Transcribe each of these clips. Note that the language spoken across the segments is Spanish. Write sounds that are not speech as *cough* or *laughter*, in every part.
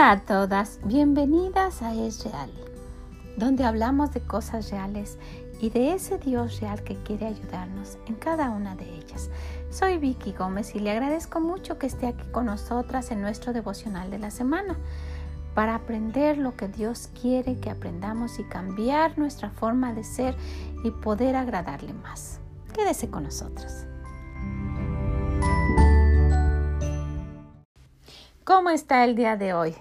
Hola a todas, bienvenidas a Es Real, donde hablamos de cosas reales y de ese Dios real que quiere ayudarnos en cada una de ellas. Soy Vicky Gómez y le agradezco mucho que esté aquí con nosotras en nuestro devocional de la semana para aprender lo que Dios quiere que aprendamos y cambiar nuestra forma de ser y poder agradarle más. Quédese con nosotros. ¿Cómo está el día de hoy?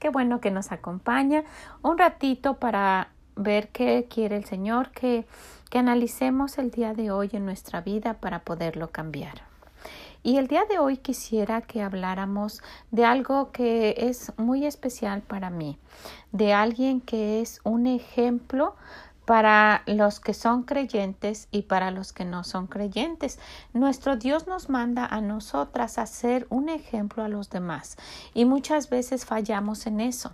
Qué bueno que nos acompaña un ratito para ver qué quiere el Señor, que, que analicemos el día de hoy en nuestra vida para poderlo cambiar. Y el día de hoy quisiera que habláramos de algo que es muy especial para mí, de alguien que es un ejemplo para los que son creyentes y para los que no son creyentes. Nuestro Dios nos manda a nosotras a ser un ejemplo a los demás y muchas veces fallamos en eso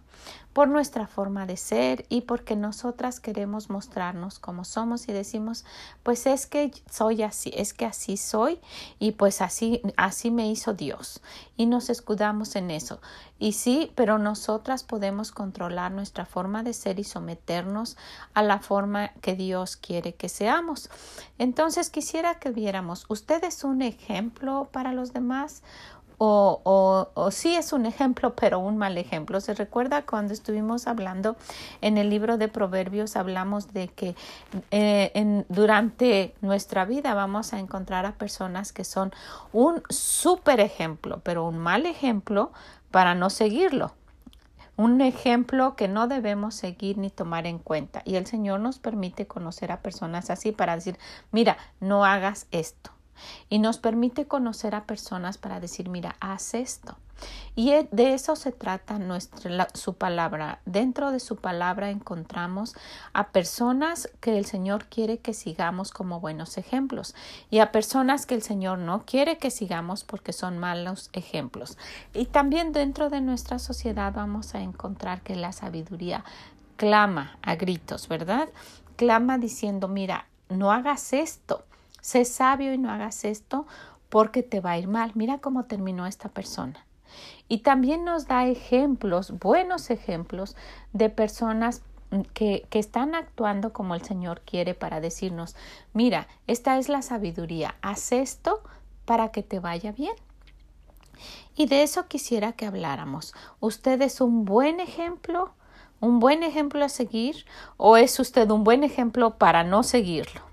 por nuestra forma de ser y porque nosotras queremos mostrarnos como somos y decimos pues es que soy así, es que así soy y pues así así me hizo Dios y nos escudamos en eso. Y sí, pero nosotras podemos controlar nuestra forma de ser y someternos a la forma que Dios quiere que seamos. Entonces quisiera que viéramos, ¿usted es un ejemplo para los demás? O, sí es un ejemplo, pero un mal ejemplo. Se recuerda cuando estuvimos hablando en el libro de Proverbios, hablamos de que eh, durante nuestra vida vamos a encontrar a personas que son un súper ejemplo, pero un mal ejemplo para no seguirlo. Un ejemplo que no debemos seguir ni tomar en cuenta. Y el Señor nos permite conocer a personas así para decir, mira, no hagas esto y nos permite conocer a personas para decir, mira, haz esto. Y e, de eso se trata nuestra, su palabra. Dentro de su palabra encontramos a personas que el Señor quiere que sigamos como buenos ejemplos y a personas que el Señor no quiere que sigamos porque son malos ejemplos. Y también dentro de nuestra sociedad vamos a encontrar que la sabiduría clama a gritos, ¿verdad? Clama diciendo, mira, no hagas esto Sé sabio y no hagas esto porque te va a ir mal. Mira cómo terminó esta persona. Y también nos da ejemplos, buenos ejemplos de personas que, que, están actuando como el Señor quiere para decirnos, mira, esta es la sabiduría, haz esto para que te vaya bien. Y de eso quisiera que habláramos. ¿Usted es un buen ejemplo? ¿Un buen ejemplo a seguir? ¿O es usted un buen ejemplo para no seguirlo?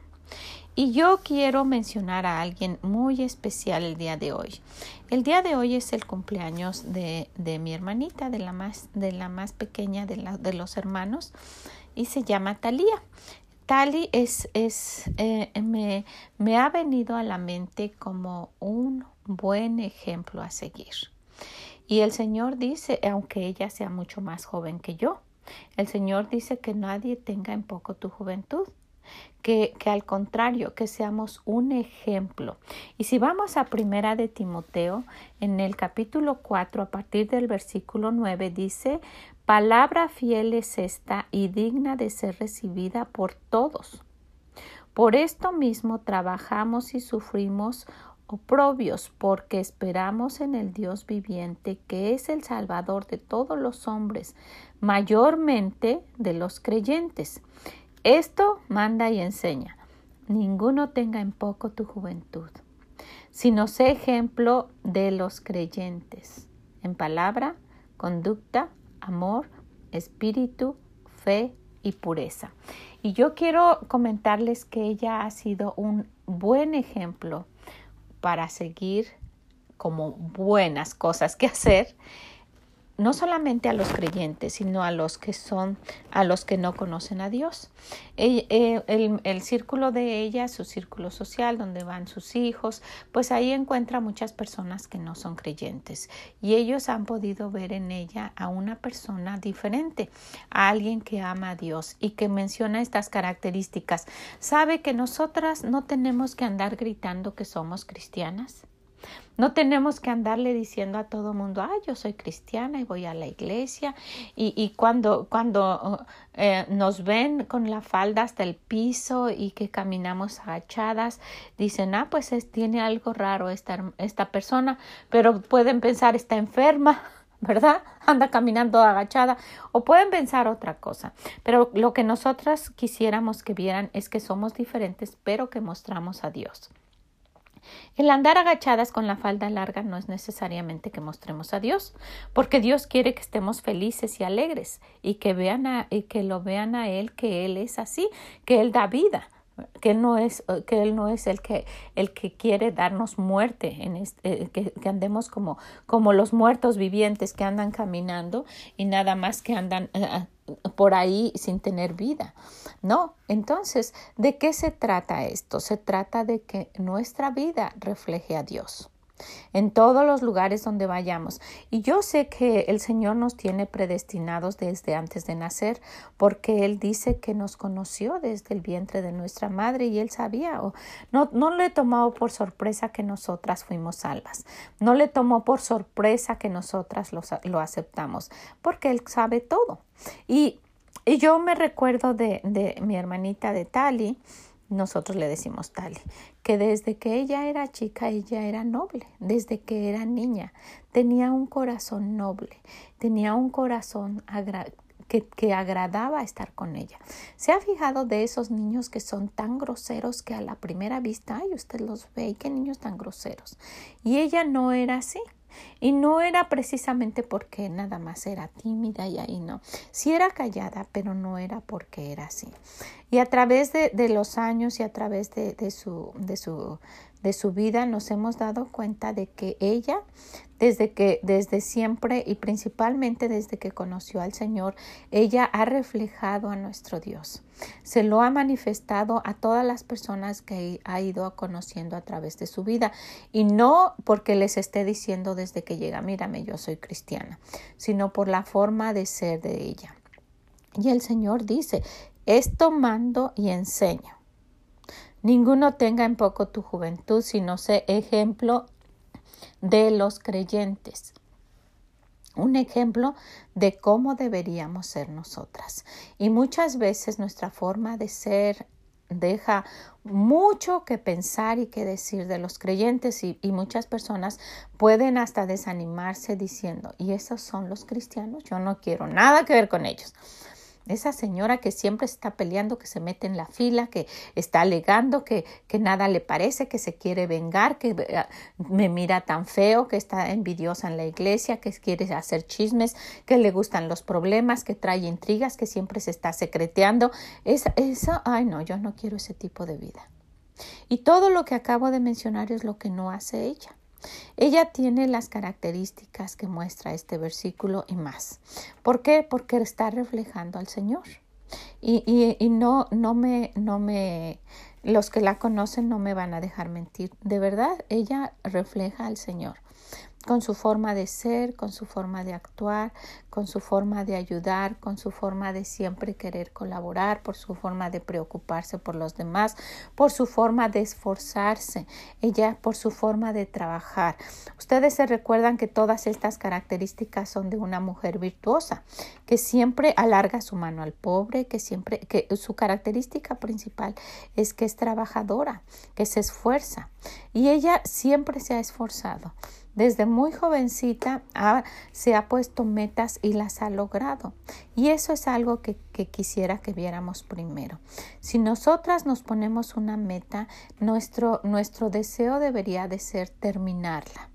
Y yo quiero mencionar a alguien muy especial el día de hoy. El día de hoy es el cumpleaños de, de mi hermanita, de la más, de la más pequeña de, la, de los hermanos, y se llama Talía. Tali es, es eh, me, me ha venido a la mente como un buen ejemplo a seguir. Y el Señor dice, aunque ella sea mucho más joven que yo, el Señor dice que nadie tenga en poco tu juventud que, al contrario, que seamos un ejemplo. Y si vamos a primera de Timoteo, en el capítulo 4, a partir del versículo 9, dice, palabra fiel es esta y digna de ser recibida por todos. Por esto mismo trabajamos y sufrimos oprobios, porque esperamos en el Dios viviente, que es el Salvador de todos los hombres, mayormente de los creyentes. Esto manda y enseña. Ninguno tenga en poco tu juventud, sino sé ejemplo de los creyentes, en palabra, conducta, amor, espíritu, fe y pureza. Y yo quiero comentarles que ella ha sido un buen ejemplo para seguir como buenas cosas que hacer no solamente a los creyentes, sino a los que son, a los que no conocen a Dios. El, el, círculo de ella, su círculo social, donde van sus hijos, pues ahí encuentra muchas personas que no son creyentes y ellos han podido ver en ella a una persona diferente, a alguien que ama a Dios y que menciona estas características. Sabe que nosotras no tenemos que andar gritando que somos cristianas no tenemos que andarle diciendo a todo mundo, ah, yo soy cristiana y voy a la iglesia. Y, y cuando, cuando eh, nos ven con la falda hasta el piso y que caminamos agachadas, dicen, ah, pues es, tiene algo raro esta, esta persona, pero pueden pensar, está enferma. *laughs* ¿verdad? Anda caminando agachada o pueden pensar otra cosa. Pero lo que nosotras quisiéramos que vieran es que somos diferentes, pero que mostramos a Dios. El andar agachadas con la falda larga no es necesariamente que mostremos a Dios, porque Dios quiere que estemos felices y alegres y que vean a, y que lo vean a Él que Él es así, que Él da vida que él no es que él no es el que el que quiere darnos muerte en este, que, andemos como como los muertos vivientes que andan caminando y nada más que andan uh, por ahí sin tener vida. No, entonces, ¿de qué se trata esto? Se trata de que nuestra vida refleje a Dios en todos los lugares donde vayamos. Y yo sé que el Señor nos tiene predestinados desde antes de nacer, porque Él dice que nos conoció desde el vientre de nuestra madre y Él sabía, o no, no le tomó por sorpresa que nosotras fuimos salvas, no le tomó por sorpresa que nosotras lo, lo aceptamos, porque Él sabe todo. Y, y yo me recuerdo de, de mi hermanita de Tali, nosotros le decimos Tali, que desde que ella era chica, ella era noble, desde que era niña, tenía un corazón noble, tenía un corazón que, que, agradaba estar con ella. ¿Se ha fijado de esos niños que son tan groseros que a la primera vista, ay, usted los ve, qué niños tan groseros? Y ella no era así. Y no era precisamente porque nada más era tímida y ahí no. Sí era callada, pero no era porque era así. Y a través de, de los años y a través de, de, su, de, su, de su vida nos hemos dado cuenta de que ella desde que desde siempre y principalmente desde que conoció al Señor, ella ha reflejado a nuestro Dios. Se lo ha manifestado a todas las personas que ha ido conociendo a través de su vida y no porque les esté diciendo desde que llega, mírame, yo soy cristiana, sino por la forma de ser de ella. Y el Señor dice, esto mando y enseño. Ninguno tenga en poco tu juventud, sino sé ejemplo de los creyentes. Un ejemplo de cómo deberíamos ser nosotras. Y muchas veces nuestra forma de ser deja mucho que pensar y que decir de los creyentes y, y, muchas personas pueden hasta desanimarse diciendo, y esos son los cristianos, yo no quiero nada que ver con ellos. Esa señora que siempre está peleando, que se mete en la fila, que está alegando, que, que nada le parece, que se quiere vengar, que eh, me mira tan feo, que está envidiosa en la iglesia, que quiere hacer chismes, que le gustan los problemas, que trae intrigas, que siempre se está secreteando. Eso, eso, ay no, yo no quiero ese tipo de vida. Y todo lo que acabo de mencionar es lo que no hace ella. Ella tiene las características que muestra este versículo y más. ¿Por qué? Porque está reflejando al Señor. Y, y, y no, no me, no me, los que la conocen no me van a dejar mentir. De verdad, ella refleja al Señor con su forma de ser, con su forma de actuar, con su forma de ayudar, con su forma de siempre querer colaborar, por su forma de preocuparse por los demás, por su forma de esforzarse, ella por su forma de trabajar. Ustedes se recuerdan que todas estas características son de una mujer virtuosa, que siempre alarga su mano al pobre, que siempre que su característica principal es que es trabajadora, que se esfuerza y ella siempre se ha esforzado. Desde muy jovencita se ha puesto metas y las ha logrado. Y eso es algo que, que, quisiera que viéramos primero. Si nosotras nos ponemos una meta, nuestro, nuestro deseo debería de ser terminarla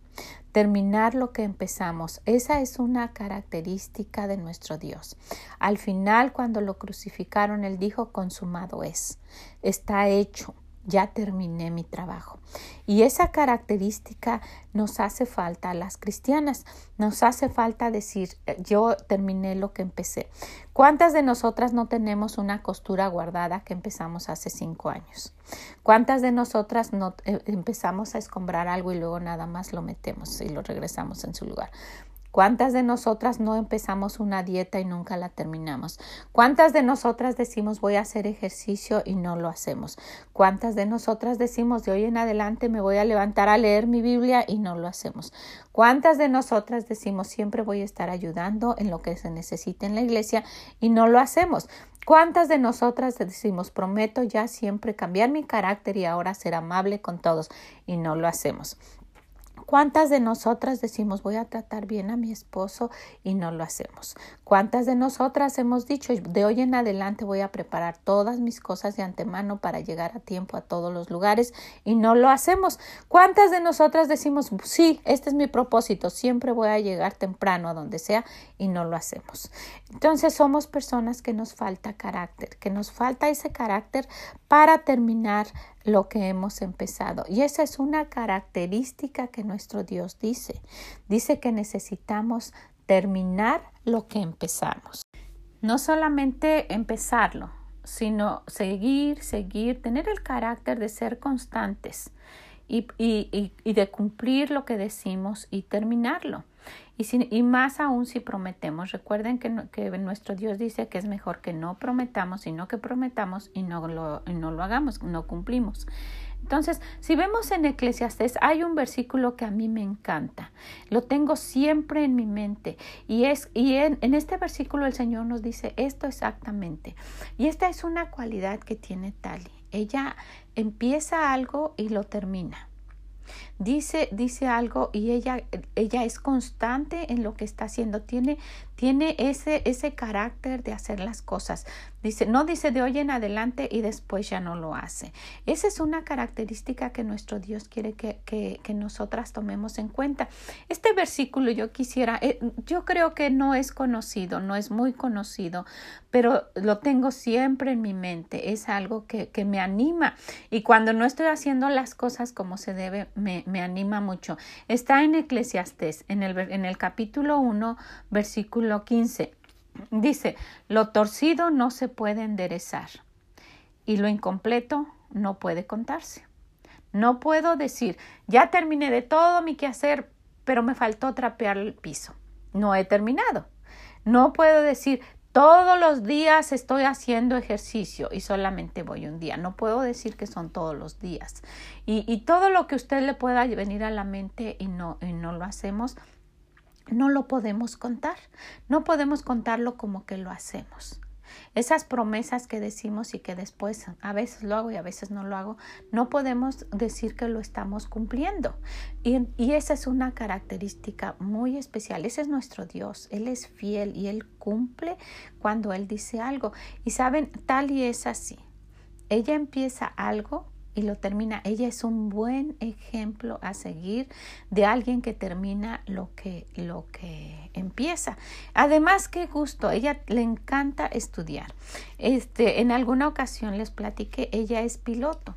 terminar lo que empezamos. Esa es una característica de nuestro Dios. Al final, cuando lo crucificaron, Él dijo, consumado es, está hecho ya terminé mi trabajo. Y esa característica nos hace falta a las cristianas, nos hace falta decir, eh, yo terminé lo que empecé. ¿Cuántas de nosotras no tenemos una costura guardada que empezamos hace cinco años? ¿Cuántas de nosotras no eh, empezamos a escombrar algo y luego nada más lo metemos y lo regresamos en su lugar? ¿Cuántas de nosotras no empezamos una dieta y nunca la terminamos? ¿Cuántas de nosotras decimos voy a hacer ejercicio y no lo hacemos? ¿Cuántas de nosotras decimos de hoy en adelante me voy a levantar a leer mi Biblia y no lo hacemos? ¿Cuántas de nosotras decimos siempre voy a estar ayudando en lo que se necesite en la iglesia y no lo hacemos? ¿Cuántas de nosotras decimos prometo ya siempre cambiar mi carácter y ahora ser amable con todos y no lo hacemos? ¿Cuántas de nosotras decimos voy a tratar bien a mi esposo y no lo hacemos? ¿Cuántas de nosotras hemos dicho de hoy en adelante voy a preparar todas mis cosas de antemano para llegar a tiempo a todos los lugares y no lo hacemos? ¿Cuántas de nosotras decimos sí, este es mi propósito, siempre voy a llegar temprano a donde sea y no lo hacemos? Entonces somos personas que nos falta carácter, que nos falta ese carácter para terminar lo que hemos empezado. Y esa es una característica que nuestro Dios dice. Dice que necesitamos terminar lo que empezamos. No solamente empezarlo, sino seguir, seguir, tener el carácter de ser constantes y, y, y de cumplir lo que decimos y terminarlo. Y, y, más aún si prometemos. Recuerden que, que, nuestro Dios dice que es mejor que no prometamos, sino que prometamos y no lo, y no lo hagamos, no cumplimos. Entonces, si vemos en Eclesiastés, hay un versículo que a mí me encanta. Lo tengo siempre en mi mente. Y, es, y en, en este versículo el Señor nos dice esto exactamente. Y esta es una cualidad que tiene Tali. Ella empieza algo y lo termina dice, dice algo y ella, ella es constante en lo que está haciendo, tiene, tiene ese, ese carácter de hacer las cosas. Dice, no dice de hoy en adelante y después ya no lo hace. Esa es una característica que nuestro Dios quiere que, que, que nosotras tomemos en cuenta. Este versículo yo quisiera, eh, yo creo que no es conocido, no es muy conocido, pero lo tengo siempre en mi mente. Es algo que, que me anima y cuando no estoy haciendo las cosas como se debe, me, me anima mucho. Está en Eclesiastés, en el, en el capítulo 1, versículo 15. Dice, lo torcido no se puede enderezar y lo incompleto no puede contarse. No puedo decir, ya terminé de todo mi quehacer, pero me faltó trapear el piso. No he terminado. No puedo decir, todos los días estoy haciendo ejercicio y solamente voy un día. No puedo decir que son todos los días. Y, y todo lo que usted le pueda venir a la mente y no, y no lo hacemos, no lo podemos contar. No podemos contarlo como que lo hacemos. Esas promesas que decimos y que después a veces lo hago y a veces no lo hago, no podemos decir que lo estamos cumpliendo. Y, y, esa es una característica muy especial. Ese es nuestro Dios. Él es fiel y Él cumple cuando Él dice algo. Y saben, tal y es así. Ella empieza algo y lo termina. Ella es un buen ejemplo a seguir de alguien que termina lo que, lo que empieza. Además, qué gusto, ella le encanta estudiar. Este, en alguna ocasión les platiqué, ella es piloto.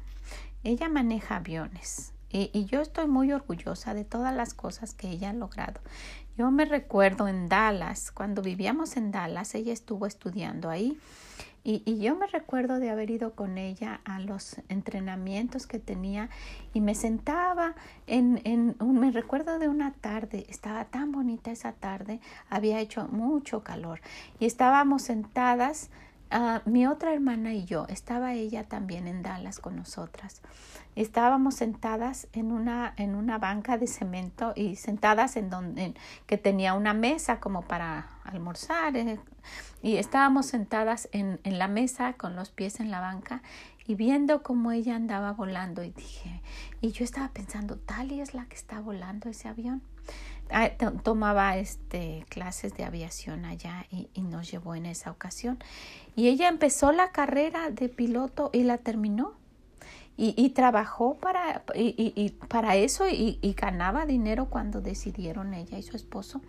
Ella maneja aviones. Y, y, yo estoy muy orgullosa de todas las cosas que ella ha logrado. Yo me recuerdo en Dallas, cuando vivíamos en Dallas, ella estuvo estudiando ahí y, y, yo me recuerdo de haber ido con ella a los entrenamientos que tenía y me sentaba en, en un, me recuerdo de una tarde, estaba tan bonita esa tarde, había hecho mucho calor y estábamos sentadas, uh, mi otra hermana y yo, estaba ella también en Dallas con nosotras. Estábamos sentadas en una, en una banca de cemento y sentadas en donde que tenía una mesa como para almorzar, eh, y estábamos sentadas en, en la mesa con los pies en la banca y viendo cómo ella andaba volando y dije, y yo estaba pensando, tal y es la que está volando ese avión. Ah, tomaba este, clases de aviación allá y, nos llevó en esa ocasión. Y ella empezó la carrera de piloto y la terminó. Y, trabajó para, para eso y, ganaba dinero cuando decidieron ella y su esposo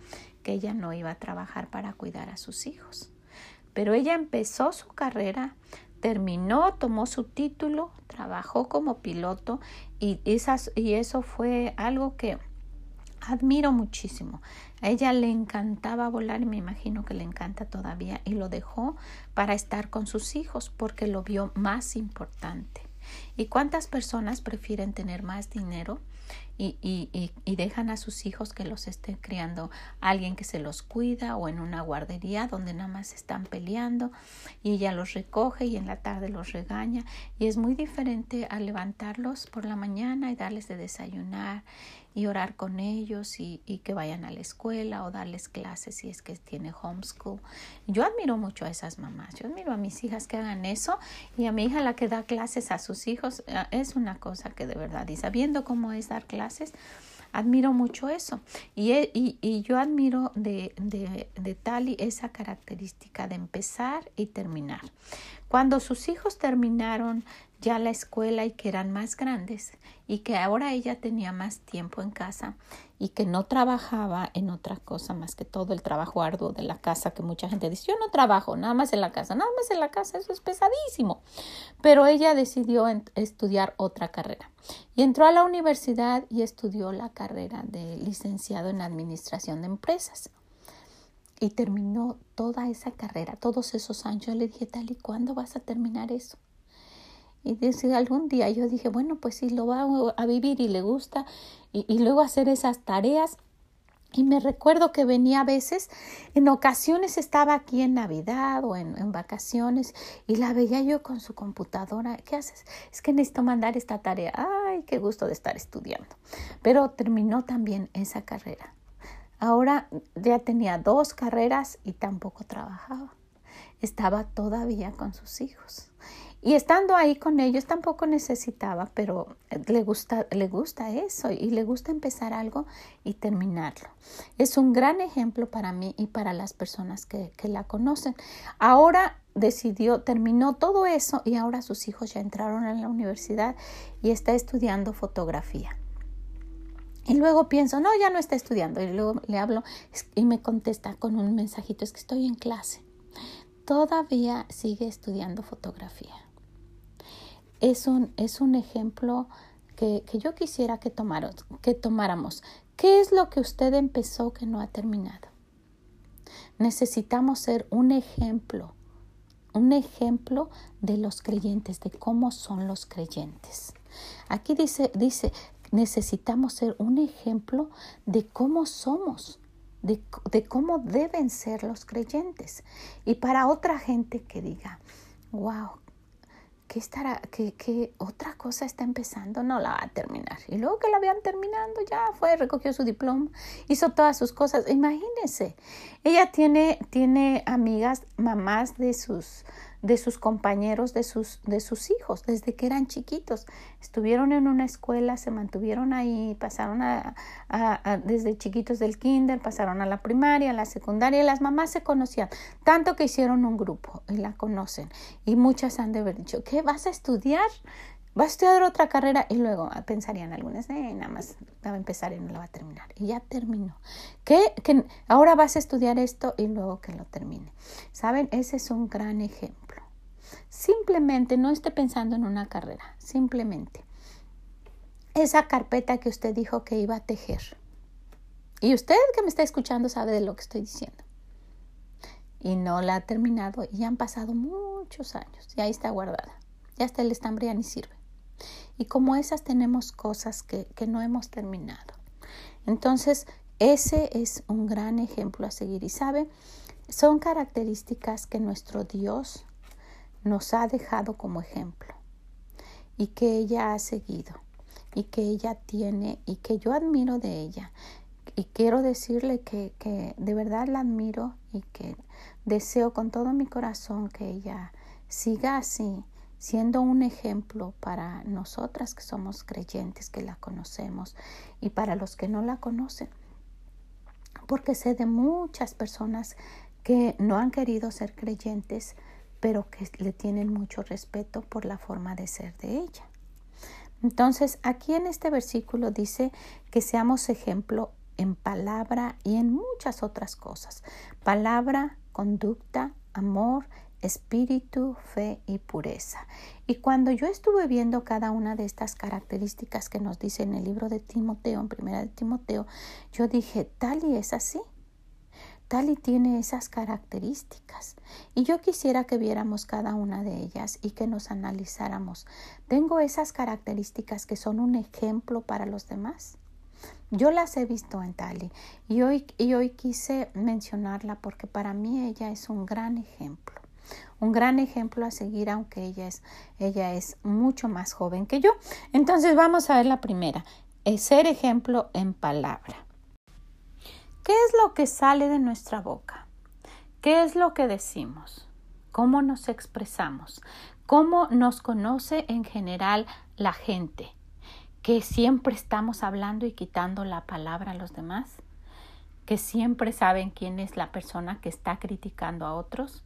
que ella no iba a trabajar para cuidar a sus hijos. Pero ella empezó su carrera, terminó, tomó su título, trabajó como piloto y, y eso fue algo que admiro muchísimo. A ella le encantaba volar y me imagino que le encanta todavía y lo dejó para estar con sus hijos porque lo vio más importante. ¿Y cuántas personas prefieren tener más dinero y, y, y, dejan a sus hijos que los esté criando alguien que se los cuida o en una guardería donde nada más están peleando y ella los recoge y en la tarde los regaña y es muy diferente a levantarlos por la mañana y darles de desayunar y orar con ellos y, que vayan a la escuela o darles clases si es que tiene homeschool. Yo admiro mucho a esas mamás, yo admiro a mis hijas que hagan eso y a mi hija la que da clases a sus hijos eh, es una cosa que de verdad y sabiendo cómo es dar clases, admiro mucho eso. Y, y, y yo admiro de, de, de Tali esa característica de empezar y terminar. Cuando sus hijos terminaron ya la escuela y que eran más grandes y que ahora ella tenía más tiempo en casa y que no trabajaba en otra cosa más que todo el trabajo arduo de la casa que mucha gente dice yo no trabajo nada más en la casa nada más en la casa eso es pesadísimo pero ella decidió estudiar otra carrera. Y entró a la universidad y estudió la carrera de licenciado en administración de empresas y terminó toda esa carrera todos esos años yo le dije tal y cuándo vas a terminar eso y desde algún día yo dije, bueno, pues si lo va a vivir y le gusta, y, luego hacer esas tareas. Y me recuerdo que venía a veces, en ocasiones estaba aquí en Navidad o en, en, vacaciones y la veía yo con su computadora. ¿Qué haces? Es que necesito mandar esta tarea. Ay, qué gusto de estar estudiando. Pero terminó también esa carrera. Ahora ya tenía dos carreras y tampoco trabajaba. Estaba todavía con sus hijos. Y estando ahí con ellos tampoco necesitaba, pero le gusta, le gusta eso y le gusta empezar algo y terminarlo. Es un gran ejemplo para mí y para las personas que, que la conocen. Ahora decidió, terminó todo eso y ahora sus hijos ya entraron a la universidad y está estudiando fotografía. Y luego pienso, no, ya no está estudiando. Y luego le hablo y me contesta con un mensajito, es que estoy en clase. Todavía sigue estudiando fotografía es un, es un ejemplo que, que yo quisiera que, que tomáramos. ¿Qué es lo que usted empezó que no ha terminado? Necesitamos ser un ejemplo, un ejemplo de los creyentes, de cómo son los creyentes. Aquí dice, dice, necesitamos ser un ejemplo de cómo somos, de, de, cómo deben ser los creyentes. Y para otra gente que diga, wow, ¿qué estará, qué, otra cosa está empezando? No la va a terminar. Y luego que la habían terminando, ya fue, recogió su diploma, hizo todas sus cosas. Imagínense, ella tiene, tiene amigas, mamás de sus, de sus compañeros, de sus, de sus hijos, desde que eran chiquitos. Estuvieron en una escuela, se mantuvieron ahí, pasaron a, desde chiquitos del kinder, pasaron a la primaria, a la secundaria, y las mamás se conocían, tanto que hicieron un grupo y la conocen. Y muchas han de haber dicho, ¿qué vas a estudiar? ¿Vas a estudiar otra carrera? Y luego pensarían algunas, eh, nada más va a empezar y no la va a terminar. Y ya terminó. ¿Qué? Que ahora vas a estudiar esto y luego que lo termine. ¿Saben? Ese es un gran ejemplo. Simplemente no esté pensando en una carrera, simplemente. Esa carpeta que usted dijo que iba a tejer. Y usted que me está escuchando sabe de lo que estoy diciendo. Y no la ha terminado y han pasado muchos años y ahí está guardada. Ya hasta el estambre ya ni sirve. Y como esas tenemos cosas que, que no hemos terminado. Entonces, ese es un gran ejemplo a seguir. Y sabe, son características que nuestro Dios nos ha dejado como ejemplo y que ella ha seguido y que ella tiene y que yo admiro de ella. Y quiero decirle que, que de verdad la admiro y que deseo con todo mi corazón que ella siga así, siendo un ejemplo para nosotras que somos creyentes, que la conocemos, y para los que no la conocen. Porque sé de muchas personas que no han querido ser creyentes pero que le tienen mucho respeto por la forma de ser de ella. Entonces, aquí en este versículo dice que seamos ejemplo en palabra y en muchas otras cosas. Palabra, conducta, amor, espíritu, fe y pureza. Y cuando yo estuve viendo cada una de estas características que nos dice en el libro de Timoteo, en primera de Timoteo, yo dije, tal y es así. Tali tiene esas características y yo quisiera que viéramos cada una de ellas y que nos analizáramos. ¿Tengo esas características que son un ejemplo para los demás? Yo las he visto en Tali y hoy, y hoy quise mencionarla porque para mí ella es un gran ejemplo. Un gran ejemplo a seguir, aunque ella es, ella es mucho más joven que yo. Entonces vamos a ver la primera, es ser ejemplo en palabra. ¿Qué es lo que sale de nuestra boca? ¿Qué es lo que decimos? ¿Cómo nos expresamos? ¿Cómo nos conoce en general la gente? que siempre estamos hablando y quitando la palabra a los demás, que siempre saben quién es la persona que está criticando a otros,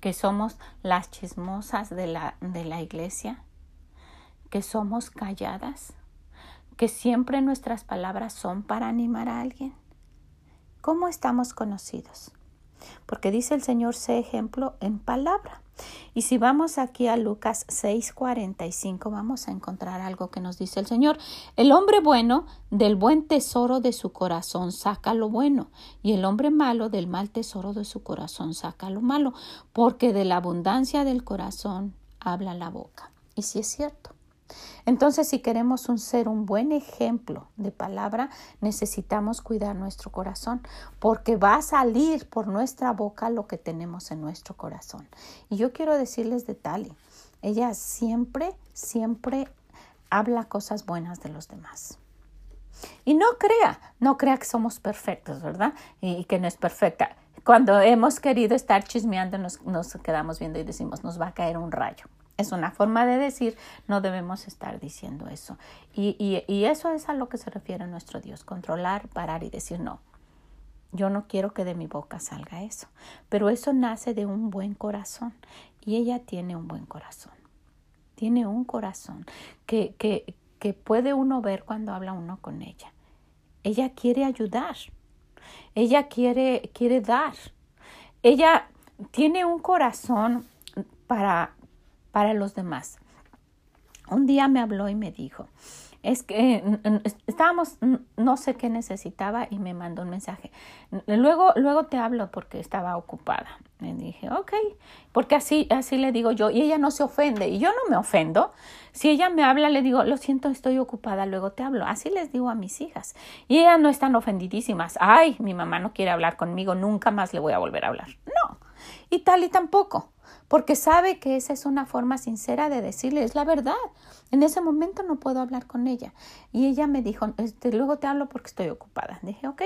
que somos las chismosas de la, de la iglesia, que somos calladas, que siempre nuestras palabras son para animar a alguien. ¿Cómo estamos conocidos? Porque dice el Señor, sé ejemplo en palabra. Y si vamos aquí a Lucas 6:45, vamos a encontrar algo que nos dice el Señor. El hombre bueno del buen tesoro de su corazón saca lo bueno, y el hombre malo del mal tesoro de su corazón saca lo malo, porque de la abundancia del corazón habla la boca. Y si es cierto. Entonces, si queremos ser un buen ejemplo de palabra, necesitamos cuidar nuestro corazón, porque va a salir por nuestra boca lo que tenemos en nuestro corazón. Y yo quiero decirles de Tali, ella siempre, siempre habla cosas buenas de los demás. Y no crea, no crea que somos perfectos, ¿verdad? Y, que no es perfecta. Cuando hemos querido estar chismeando, nos, nos quedamos viendo y decimos, nos va a caer un rayo. Es una forma de decir, no debemos estar diciendo eso. Y, y, y, eso es a lo que se refiere nuestro Dios, controlar, parar y decir no. Yo no quiero que de mi boca salga eso. Pero eso nace de un buen corazón. Y ella tiene un buen corazón. Tiene un corazón que, que, que puede uno ver cuando habla uno con ella. Ella quiere ayudar. Ella quiere, quiere dar. Ella tiene un corazón para para los demás. Un día me habló y me dijo, es que estábamos, no sé qué necesitaba y me mandó un mensaje. Luego, luego te hablo porque estaba ocupada. Le dije, ok, porque así, así le digo yo, y ella no se ofende, y yo no me ofendo. Si ella me habla, le digo, lo siento, estoy ocupada, luego te hablo. Así les digo a mis hijas. Y ellas no están ofendidísimas. Ay, mi mamá no quiere hablar conmigo, nunca más le voy a volver a hablar. No. Y tal y tampoco porque sabe que esa es una forma sincera de decirle, es la verdad. En ese momento no puedo hablar con ella. Y ella me dijo, este, luego te hablo porque estoy ocupada. Dije, ok.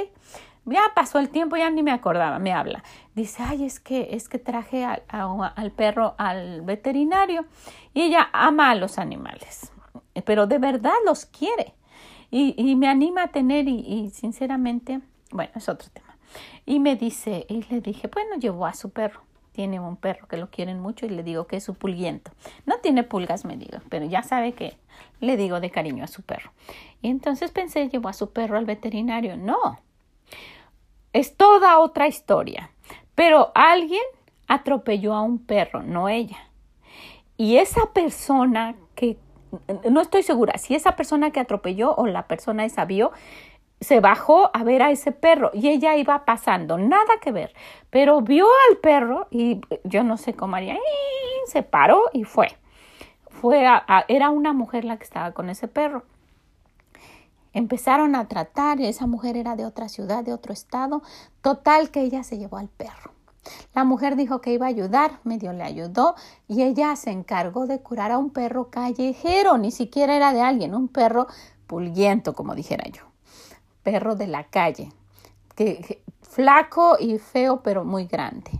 Ya pasó el tiempo, ya ni me acordaba, me habla. Dice, ay, es que, es que traje al perro al veterinario y ella ama a los animales, pero de verdad los quiere. Y, y me anima a tener y, y sinceramente, bueno, es otro tema. Y me dice, y le dije, bueno, llevó a su perro tiene un perro que lo quieren mucho y le digo que es su pulguiento. No tiene pulgas, me digo, pero ya sabe que le digo de cariño a su perro. Y entonces pensé, llevó a su perro al veterinario. No, es toda otra historia. Pero alguien atropelló a un perro, no ella. Y esa persona que, no estoy segura si esa persona que atropelló o la persona esa vio, se bajó a ver a ese perro y ella iba pasando, nada que ver, pero vio al perro y yo no sé cómo haría, se paró y fue. Fue era una mujer la que estaba con ese perro. Empezaron a tratar, esa mujer era de otra ciudad, de otro estado, total que ella se llevó al perro. La mujer dijo que iba a ayudar, medio le ayudó y ella se encargó de curar a un perro callejero, ni siquiera era de alguien, un perro pulguiento, como dijera yo perro de la calle, que, flaco y feo, pero muy grande.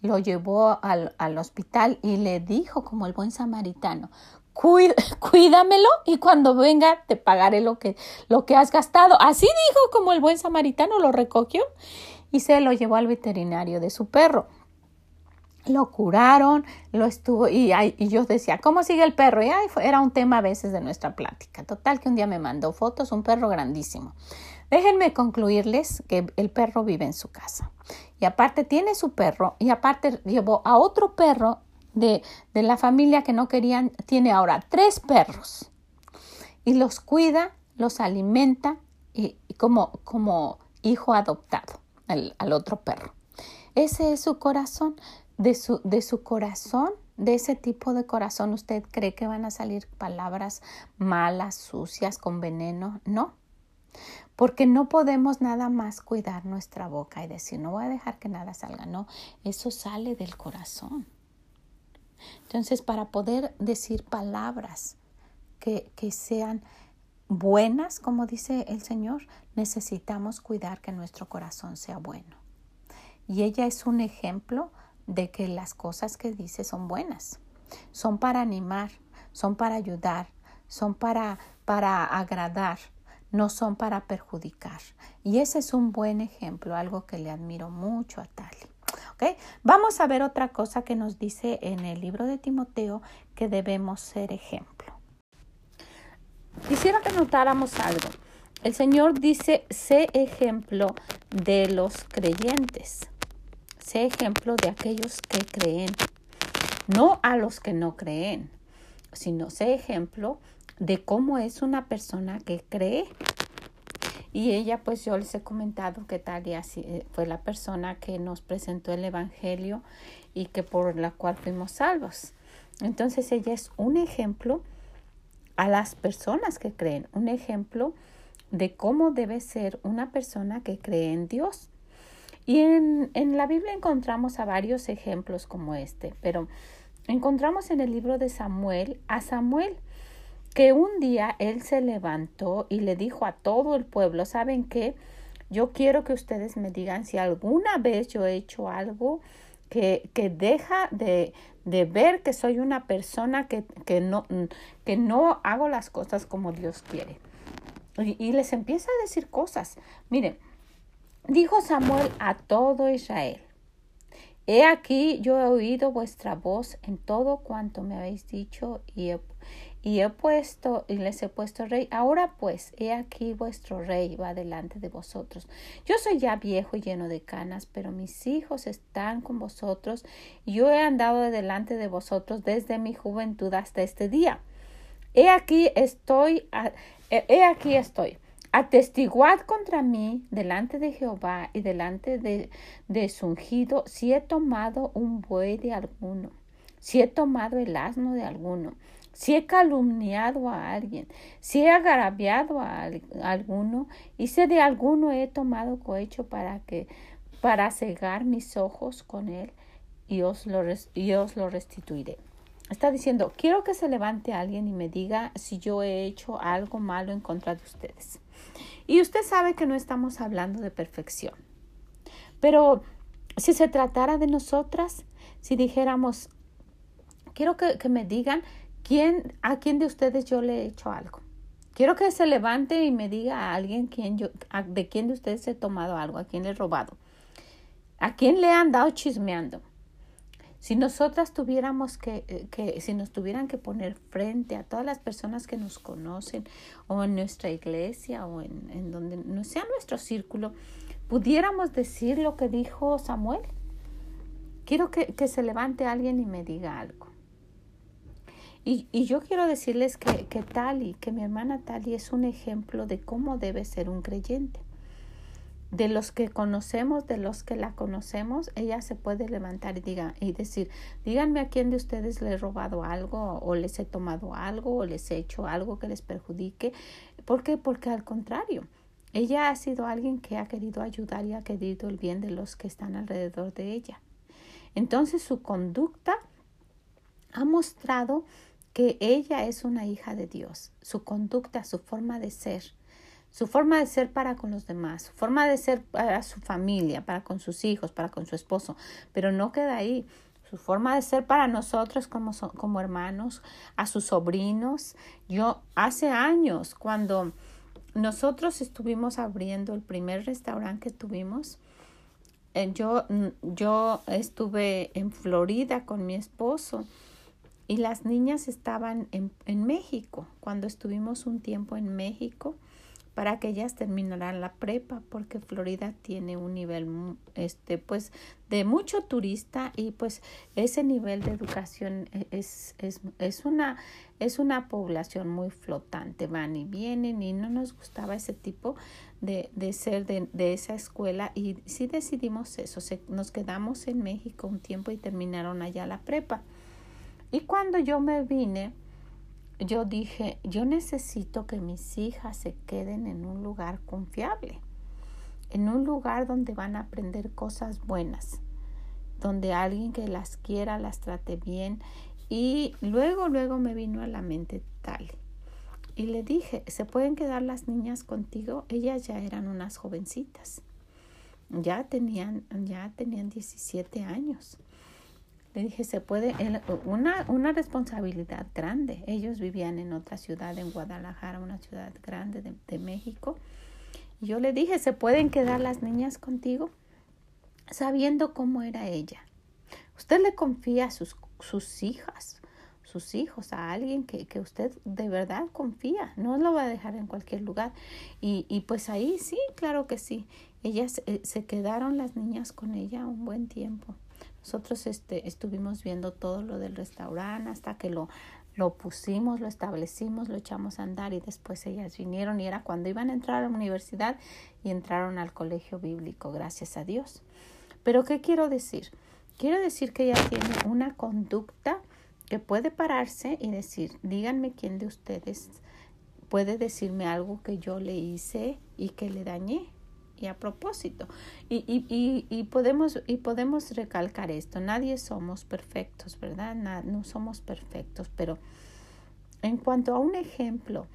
Lo llevó al, al hospital y le dijo, como el buen samaritano, *laughs* cuídamelo y cuando venga te pagaré lo que, lo que has gastado. Así dijo como el buen samaritano lo recogió y se lo llevó al veterinario de su perro. Lo curaron, lo estuvo y, y yo decía, ¿cómo sigue el perro? Y era un tema a veces de nuestra plática. Total que un día me mandó fotos, un perro grandísimo. Déjenme concluirles que el perro vive en su casa. Y aparte tiene su perro y aparte llevó a otro perro de, de la familia que no querían. Tiene ahora tres perros. Y los cuida, los alimenta y, como, como hijo adoptado al, otro perro. Ese es su corazón. De su, de su corazón de ese tipo de corazón usted cree que van a salir palabras malas, sucias, con veneno? No porque no podemos nada más cuidar nuestra boca y decir, no voy a dejar que nada salga, no, eso sale del corazón. Entonces, para poder decir palabras que, que sean buenas, como dice el Señor, necesitamos cuidar que nuestro corazón sea bueno. Y ella es un ejemplo de que las cosas que dice son buenas, son para animar, son para ayudar, son para, para agradar, no son para perjudicar. Y ese es un buen ejemplo, algo que le admiro mucho a Tali. ¿Okay? Vamos a ver otra cosa que nos dice en el libro de Timoteo que debemos ser ejemplo. Quisiera que notáramos algo. El Señor dice, sé ejemplo de los creyentes. Sé ejemplo de aquellos que creen. No a los que no creen, sino sé ejemplo de cómo es una persona que cree. Y ella, pues yo les he comentado que Talia eh, fue la persona que nos presentó el Evangelio y que por la cual fuimos salvos. Entonces ella es un ejemplo a las personas que creen, un ejemplo de cómo debe ser una persona que cree en Dios. Y en, en la Biblia encontramos a varios ejemplos como este, pero encontramos en el libro de Samuel a Samuel que un día él se levantó y le dijo a todo el pueblo, ¿saben qué? Yo quiero que ustedes me digan si alguna vez yo he hecho algo que, que deja de, de, ver que soy una persona que, que, no, que no hago las cosas como Dios quiere. Y, y les empieza a decir cosas. Miren, dijo Samuel a todo Israel. He aquí yo he oído vuestra voz en todo cuanto me habéis dicho y he, y he puesto y les he puesto rey. Ahora pues, he aquí vuestro rey va delante de vosotros. Yo soy ya viejo y lleno de canas, pero mis hijos están con vosotros y yo he andado delante de vosotros desde mi juventud hasta este día. He aquí estoy, he aquí estoy. Atestiguad contra mí delante de Jehová y delante de, de su ungido si he tomado un buey de alguno, si he tomado el asno de alguno si he calumniado a alguien, si he agraviado a alguno, y si de alguno he tomado cohecho para que para cegar mis ojos con él, y os lo, y os lo restituiré. Está diciendo, quiero que se levante alguien y me diga si yo he hecho algo malo en contra de ustedes. Y usted sabe que no estamos hablando de perfección. Pero si se tratara de nosotras, si dijéramos, quiero que, que me digan ¿Quién, ¿A quién de ustedes yo le he hecho algo? Quiero que se levante y me diga a alguien quién yo, de quién de ustedes he tomado algo, a quién le he robado, a quién le han andado chismeando. Si nosotras tuviéramos que, eh, que, si nos tuvieran que poner frente a todas las personas que nos conocen o en nuestra iglesia o en, en donde no sea nuestro círculo, pudiéramos decir lo que dijo Samuel. Quiero que, que se levante alguien y me diga algo. Y, y yo quiero decirles que, que Tali, que mi hermana Tali es un ejemplo de cómo debe ser un creyente. De los que conocemos, de los que la conocemos, ella se puede levantar y, diga, y decir, díganme a quién de ustedes le he robado algo o les he tomado algo o les he hecho algo que les perjudique. ¿Por qué? Porque al contrario, ella ha sido alguien que ha querido ayudar y ha querido el bien de los que están alrededor de ella. Entonces su conducta ha mostrado que ella es una hija de Dios, su conducta, su forma de ser, su forma de ser para con los demás, su forma de ser para su familia, para con sus hijos, para con su esposo, pero no queda ahí. Su forma de ser para nosotros como, como hermanos, a sus sobrinos. Yo hace años, cuando nosotros estuvimos abriendo el primer restaurante que tuvimos, eh, yo, yo estuve en Florida con mi esposo y las niñas estaban en, en México, cuando estuvimos un tiempo en México, para que ellas terminaran la prepa porque Florida tiene un nivel este pues de mucho turista y pues ese nivel de educación e, es, es, es una es una población muy flotante. Van y vienen y no nos gustaba ese tipo de, de ser de, de esa escuela y sí decidimos eso. Nos quedamos en México un tiempo y terminaron allá la prepa. Y cuando yo me vine, yo dije, yo necesito que mis hijas se queden en un lugar confiable, en un lugar donde van a aprender cosas buenas, donde alguien que las quiera las trate bien. Y luego, luego me vino a la mente tal. Y le dije, ¿se pueden quedar las niñas contigo? Ellas ya eran unas jovencitas. Ya tenían, ya tenían 17 años. Le dije, se puede, una, una responsabilidad grande. Ellos vivían en otra ciudad, en Guadalajara, una ciudad grande de, de México. Yo le dije, ¿se pueden quedar las niñas contigo? Sabiendo cómo era ella. Usted le confía sus, sus hijas, sus hijos, a alguien que, que, usted de verdad confía. No lo va a dejar en cualquier lugar. Y, y pues ahí sí, claro que sí. Ellas eh, se quedaron las niñas con ella un buen tiempo. Nosotros este, estuvimos viendo todo lo del restaurante hasta que lo, lo pusimos, lo establecimos, lo echamos a andar y después ellas vinieron y era cuando iban a entrar a la universidad y entraron al colegio bíblico, gracias a Dios. Pero ¿qué quiero decir? Quiero decir que ella tiene una conducta que puede pararse y decir, díganme quién de ustedes puede decirme algo que yo le hice y que le dañé y a propósito. Y, y, y, podemos, y podemos recalcar esto, nadie somos perfectos, ¿verdad? no somos perfectos, pero en cuanto a un ejemplo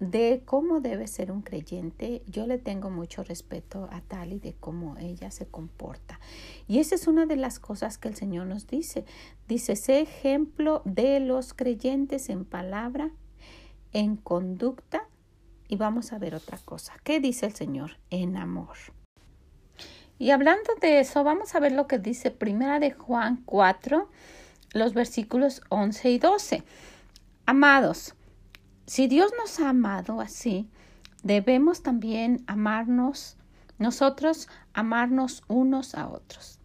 de cómo debe ser un creyente, yo le tengo mucho respeto a Tali de cómo ella se comporta. Y esa es una de las cosas que el Señor nos dice. Dice, sé ejemplo de los creyentes en palabra, en conducta y vamos a ver otra cosa. ¿Qué dice el Señor? En amor. Y hablando de eso, vamos a ver lo que dice Primera de Juan 4, los versículos 11 y 12. Amados, si Dios nos ha amado así, debemos también amarnos, nosotros amarnos unos a otros.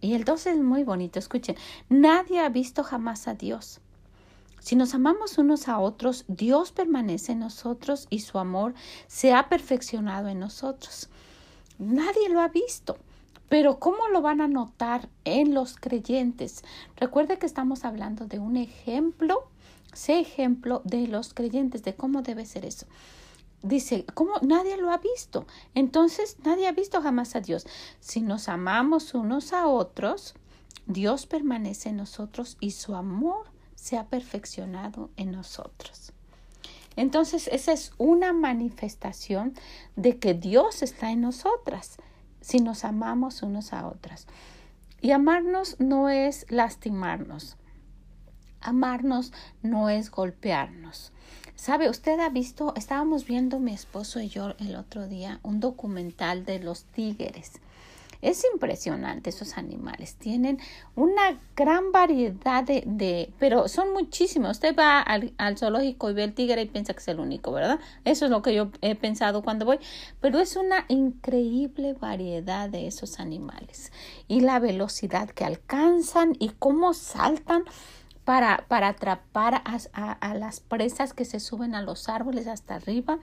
Y el 12 es muy bonito, escuchen, nadie ha visto jamás a Dios. Si nos amamos unos a otros, Dios permanece en nosotros y su amor se ha perfeccionado en nosotros. Nadie lo ha visto. Pero ¿cómo lo van a notar en los creyentes? Recuerde que estamos hablando de un ejemplo, sé ejemplo de los creyentes, de cómo debe ser eso. Dice, ¿cómo nadie lo ha visto? Entonces, nadie ha visto jamás a Dios. Si nos amamos unos a otros, Dios permanece en nosotros y su amor se ha perfeccionado en nosotros. Entonces, esa es una manifestación de que Dios está en nosotras, si nos amamos unos a otras. Y amarnos no es lastimarnos. Amarnos no es golpearnos. Sabe, usted ha visto, estábamos viendo mi esposo y yo el otro día un documental de los tigres. Es impresionante esos animales. Tienen una gran variedad de, pero son muchísimos. Usted va al, al, zoológico y ve el tigre y piensa que es el único, ¿verdad? Eso es lo que yo he pensado cuando voy. Pero es una increíble variedad de esos animales. Y la velocidad que alcanzan y cómo saltan para, para atrapar a, a las presas que se suben a los árboles hasta arriba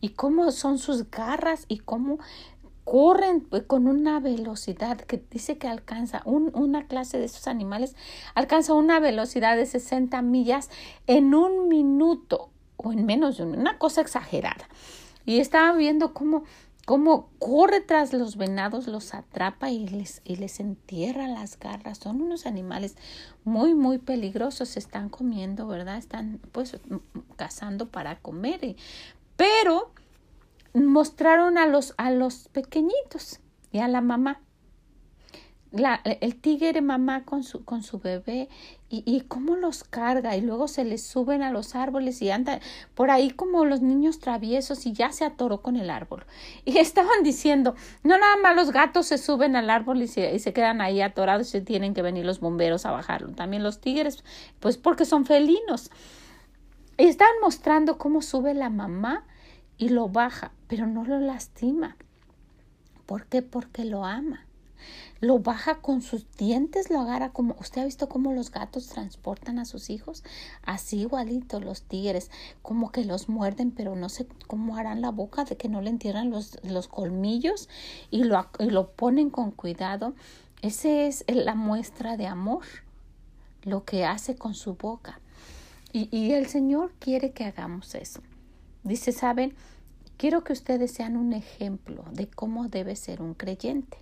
y cómo son sus garras y cómo corren pues, con una velocidad que dice que alcanza un, una clase de esos animales alcanza una velocidad de 60 millas en un minuto o en menos de una cosa exagerada y estaba viendo cómo cómo corre tras los venados, los atrapa y les, y les entierra las garras. Son unos animales muy, muy peligrosos. Están comiendo, ¿verdad? Están pues cazando para comer. pero mostraron a los, a los pequeñitos y a la mamá. La, el tigre mamá con su, con su bebé y, y cómo los carga y luego se les suben a los árboles y andan por ahí como los niños traviesos y ya se atoró con el árbol. *laughs* Y estaban diciendo, no nada más los gatos se suben al árbol y se, y se quedan ahí atorados y tienen que venir los bomberos a bajarlo. También los tigres, pues porque son felinos. Y estaban mostrando cómo sube la mamá y lo baja, pero no lo lastima. ¿Por qué? Porque lo ama. Lo baja con sus dientes, lo agarra como usted ha visto cómo los gatos transportan a sus hijos, así igualito los tigres, como que los muerden, pero no sé cómo harán la boca de que no le entierran los, los colmillos y lo, y lo ponen con cuidado. Esa es la muestra de amor, lo que hace con su boca. Y, y el Señor quiere que hagamos eso. Dice, ¿saben? Quiero que ustedes sean un ejemplo de cómo debe ser un creyente.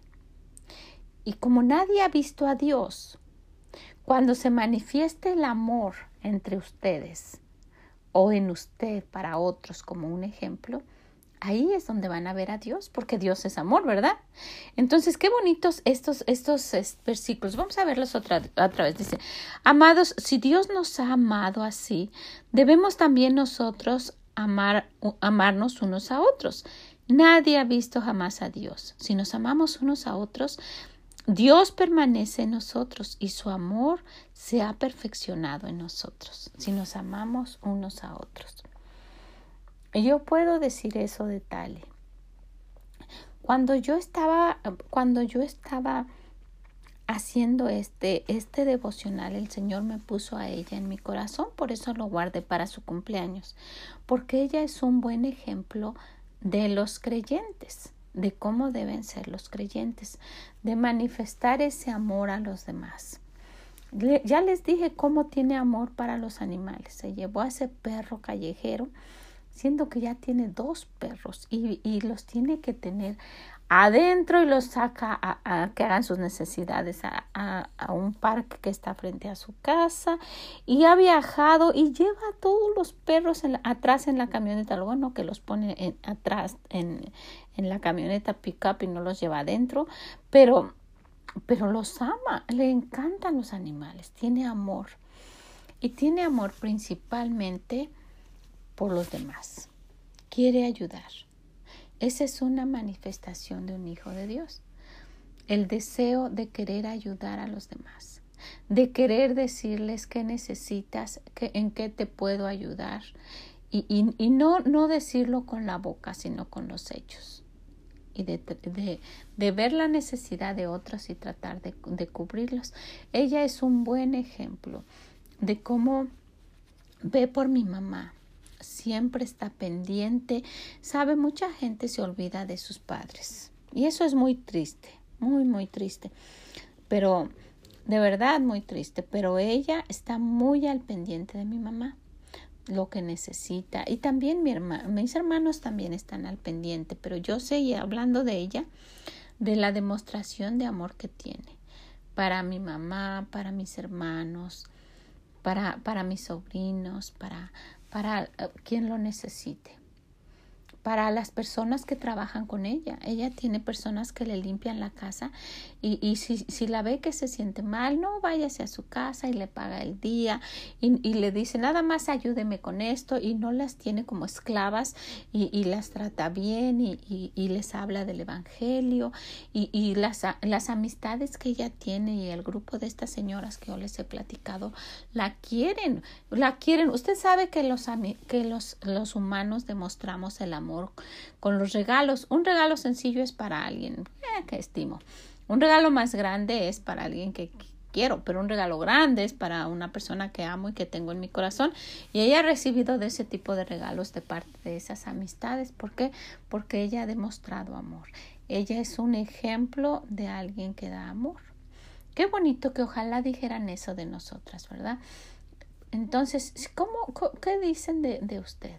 Y como nadie ha visto a Dios, cuando se manifieste el amor entre ustedes o en usted para otros como un ejemplo, ahí es donde van a ver a Dios, porque Dios es amor, ¿verdad? Entonces, qué bonitos estos, estos versículos. Vamos a verlos otra, otra vez. Dice, amados, si Dios nos ha amado así, debemos también nosotros amar, amarnos unos a otros. Nadie ha visto jamás a Dios. Si nos amamos unos a otros, Dios permanece en nosotros y su amor se ha perfeccionado en nosotros. Si nos amamos unos a otros. Yo puedo decir eso de Tali. Cuando yo estaba, cuando yo estaba haciendo este, este devocional, el Señor me puso a ella en mi corazón, por eso lo guardé para su cumpleaños, porque ella es un buen ejemplo de los creyentes, de cómo deben ser los creyentes, de manifestar ese amor a los demás. ya les dije cómo tiene amor para los animales. Se llevó a ese perro callejero siendo que ya tiene dos perros y, y los tiene que tener adentro y los saca a, que hagan sus necesidades a, a, un parque que está frente a su casa y ha viajado y lleva a todos los perros atrás en la camioneta, luego no que los pone atrás en, en la camioneta pickup y no los lleva adentro, pero, pero los ama, le encantan los animales, tiene amor y tiene amor principalmente por los demás. Quiere ayudar. Esa es una manifestación de un hijo de Dios. El deseo de querer ayudar a los demás, de querer decirles qué necesitas, en qué te puedo ayudar y, y, no, no decirlo con la boca, sino con los hechos. Y de, de, de ver la necesidad de otros y tratar de, de cubrirlos. Ella es un buen ejemplo de cómo ve por mi mamá, siempre está pendiente. Sabe, mucha gente se olvida de sus padres. Y eso es muy triste, muy, muy triste. Pero, de verdad, muy triste. Pero ella está muy al pendiente de mi mamá lo que necesita y también mis hermanos también están al pendiente, pero yo sé, hablando de ella, de la demostración de amor que tiene para mi mamá, para mis hermanos, para, para mis sobrinos, para, para eh, quien lo necesite para las personas que trabajan con ella. Ella tiene personas que le limpian la casa y, y si, si, la ve que se siente mal, no váyase a su casa y le paga el día y, y le dice nada más ayúdeme con esto y no las tiene como esclavas y, y las trata bien y, les habla del Evangelio y, las, las amistades que ella tiene y el grupo de estas señoras que yo les he platicado la quieren, la quieren. Usted sabe que los, que los, los humanos demostramos el amor con los regalos. Un regalo sencillo es para alguien eh, que estimo. Un regalo más grande es para alguien que quiero, pero un regalo grande es para una persona que amo y que tengo en mi corazón. Y ella ha recibido de ese tipo de regalos de parte de esas amistades. ¿Por qué? Porque ella ha demostrado amor. Ella es un ejemplo de alguien que da amor. Qué bonito que ojalá dijeran eso de nosotras, ¿verdad? Entonces, ¿cómo, ¿qué dicen de, de usted?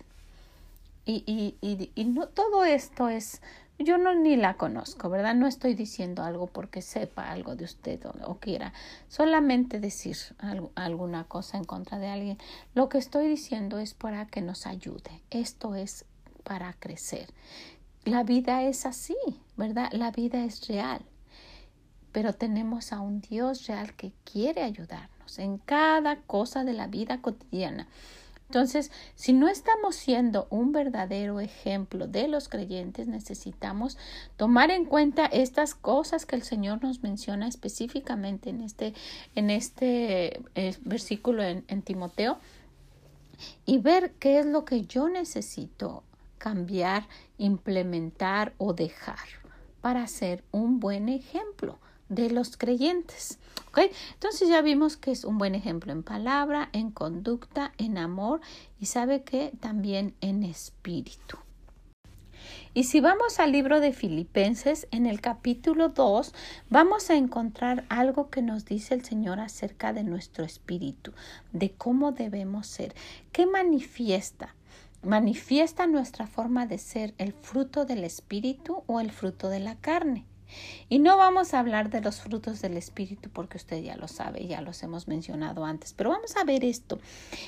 Y, y, y, y, no todo esto es, yo no ni la conozco, ¿verdad? No estoy diciendo algo porque sepa algo de usted o, quiera solamente decir algo, alguna cosa en contra de alguien. Lo que estoy diciendo es para que nos ayude. Esto es para crecer. La vida es así, ¿verdad? La vida es real. Pero tenemos a un Dios real que quiere ayudarnos en cada cosa de la vida cotidiana. Entonces, si no estamos siendo un verdadero ejemplo de los creyentes, necesitamos tomar en cuenta estas cosas que el Señor nos menciona específicamente en este, en este eh, versículo en, en Timoteo y ver qué es lo que yo necesito cambiar, implementar o dejar para ser un buen ejemplo de los creyentes. Entonces ya vimos que es un buen ejemplo en palabra, en conducta, en amor y sabe que también en espíritu. Y si vamos al libro de Filipenses, en el capítulo 2, vamos a encontrar algo que nos dice el Señor acerca de nuestro espíritu, de cómo debemos ser, qué manifiesta. ¿Manifiesta nuestra forma de ser el fruto del espíritu o el fruto de la carne? Y no vamos a hablar de los frutos del Espíritu porque usted ya lo sabe, ya los hemos mencionado antes, pero vamos a ver esto.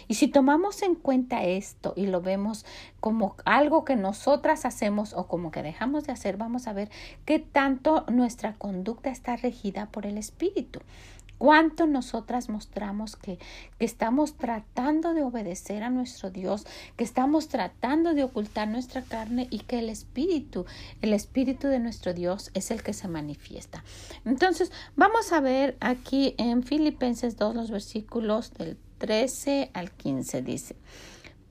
Y si tomamos en cuenta esto y lo vemos como algo que nosotras hacemos o como que dejamos de hacer, vamos a ver qué tanto nuestra conducta está regida por el Espíritu cuánto nosotras mostramos que, que, estamos tratando de obedecer a nuestro Dios, que estamos tratando de ocultar nuestra carne y que el Espíritu, el Espíritu de nuestro Dios es el que se manifiesta. Entonces, vamos a ver aquí en Filipenses 2 los versículos del 13 al 15 dice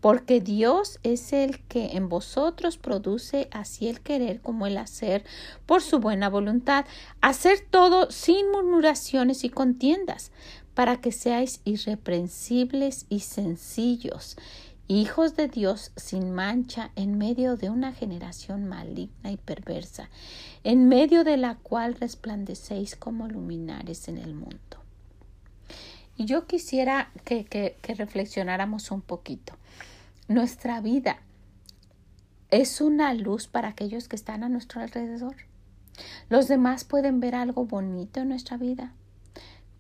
porque Dios es el que en vosotros produce así el querer como el hacer por su buena voluntad, hacer todo sin murmuraciones y contiendas, para que seáis irreprensibles y sencillos, hijos de Dios sin mancha en medio de una generación maligna y perversa, en medio de la cual resplandecéis como luminares en el mundo. Y yo quisiera que, que, que reflexionáramos un poquito. Nuestra vida es una luz para aquellos que están a nuestro alrededor. Los demás pueden ver algo bonito en nuestra vida.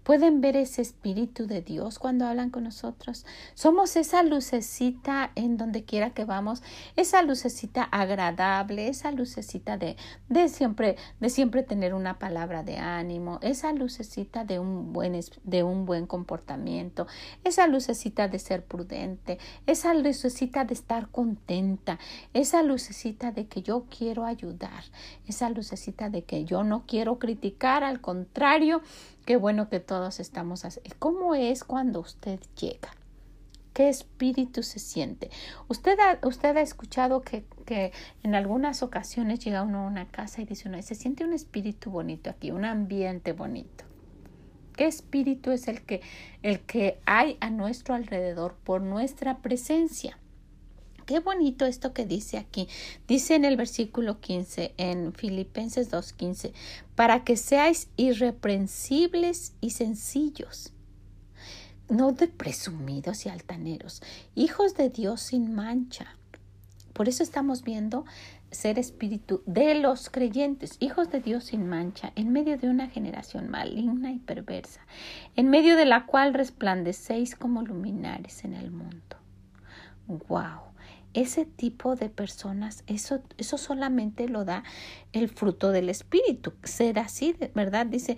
Pueden ver ese espíritu de Dios cuando hablan con nosotros. Somos esa lucecita en donde quiera que vamos, esa lucecita agradable, esa lucecita de, de siempre, de siempre tener una palabra de ánimo, esa lucecita de un buen, de un buen comportamiento, esa lucecita de ser prudente, esa lucecita de estar contenta, esa lucecita de que yo quiero ayudar, esa lucecita de que yo no quiero criticar, al contrario, Qué bueno que todos estamos así. ¿Cómo es cuando usted llega? ¿Qué espíritu se siente? Usted ha, usted ha escuchado que, que, en algunas ocasiones llega uno a una casa y dice uno, se siente un espíritu bonito aquí, un ambiente bonito. ¿Qué espíritu es el que, el que hay a nuestro alrededor por nuestra presencia? Qué bonito esto que dice aquí. Dice en el versículo 15, en Filipenses 2.15, para que seáis irreprensibles y sencillos, no de presumidos y altaneros, hijos de Dios sin mancha. Por eso estamos viendo ser espíritu de los creyentes, hijos de Dios sin mancha, en medio de una generación maligna y perversa, en medio de la cual resplandecéis como luminares en el mundo. ¡Wow! Ese tipo de personas, eso, eso solamente lo da el fruto del Espíritu. Ser así, ¿verdad? Dice,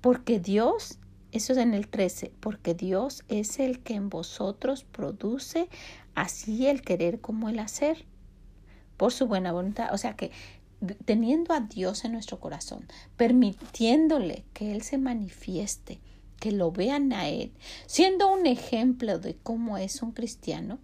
porque Dios, eso es en el 13, porque Dios es el que en vosotros produce así el querer como el hacer, por su buena voluntad. O sea que teniendo a Dios en nuestro corazón, permitiéndole que Él se manifieste, que lo vean a Él, siendo un ejemplo de cómo es un cristiano,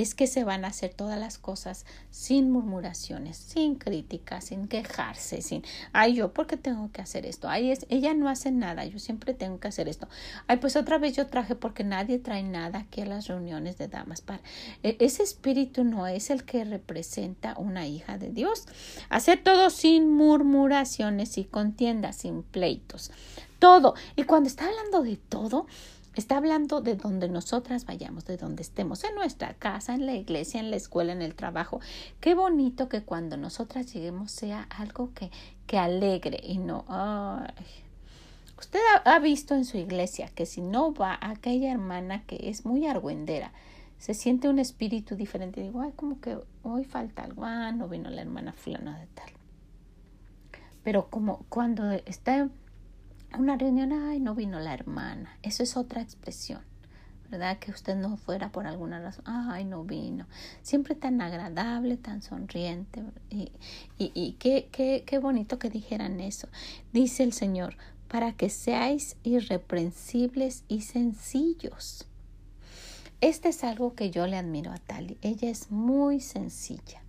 es que se van a hacer todas las cosas sin murmuraciones, sin críticas, sin quejarse, sin, ay, yo, ¿por qué tengo que hacer esto? Ay, es, ella no hace nada, yo siempre tengo que hacer esto. Ay, pues otra vez yo traje porque nadie trae nada aquí a las reuniones de damas. Para, e, ese espíritu no es el que representa una hija de Dios. Hacer todo sin murmuraciones y contiendas, sin pleitos. Todo. Y cuando está hablando de todo, Está hablando de donde nosotras vayamos, de donde estemos, en nuestra casa, en la iglesia, en la escuela, en el trabajo. Qué bonito que cuando nosotras lleguemos sea algo que, que alegre y no... Usted ha, visto en su iglesia que si no va aquella hermana que es muy argüendera, se siente un espíritu diferente. Digo, ay, como que hoy falta algo. Ah, no vino la hermana fulana de tal. Pero como cuando está una reunión, ay, no vino la hermana. Eso es otra expresión, ¿verdad? Que usted no fuera por alguna razón, ay, no vino. Siempre tan agradable, tan sonriente. Y, y, y qué, qué, qué bonito que dijeran eso. Dice el Señor, para que seáis irreprensibles y sencillos. Este es algo que yo le admiro a Tali. Ella es muy sencilla.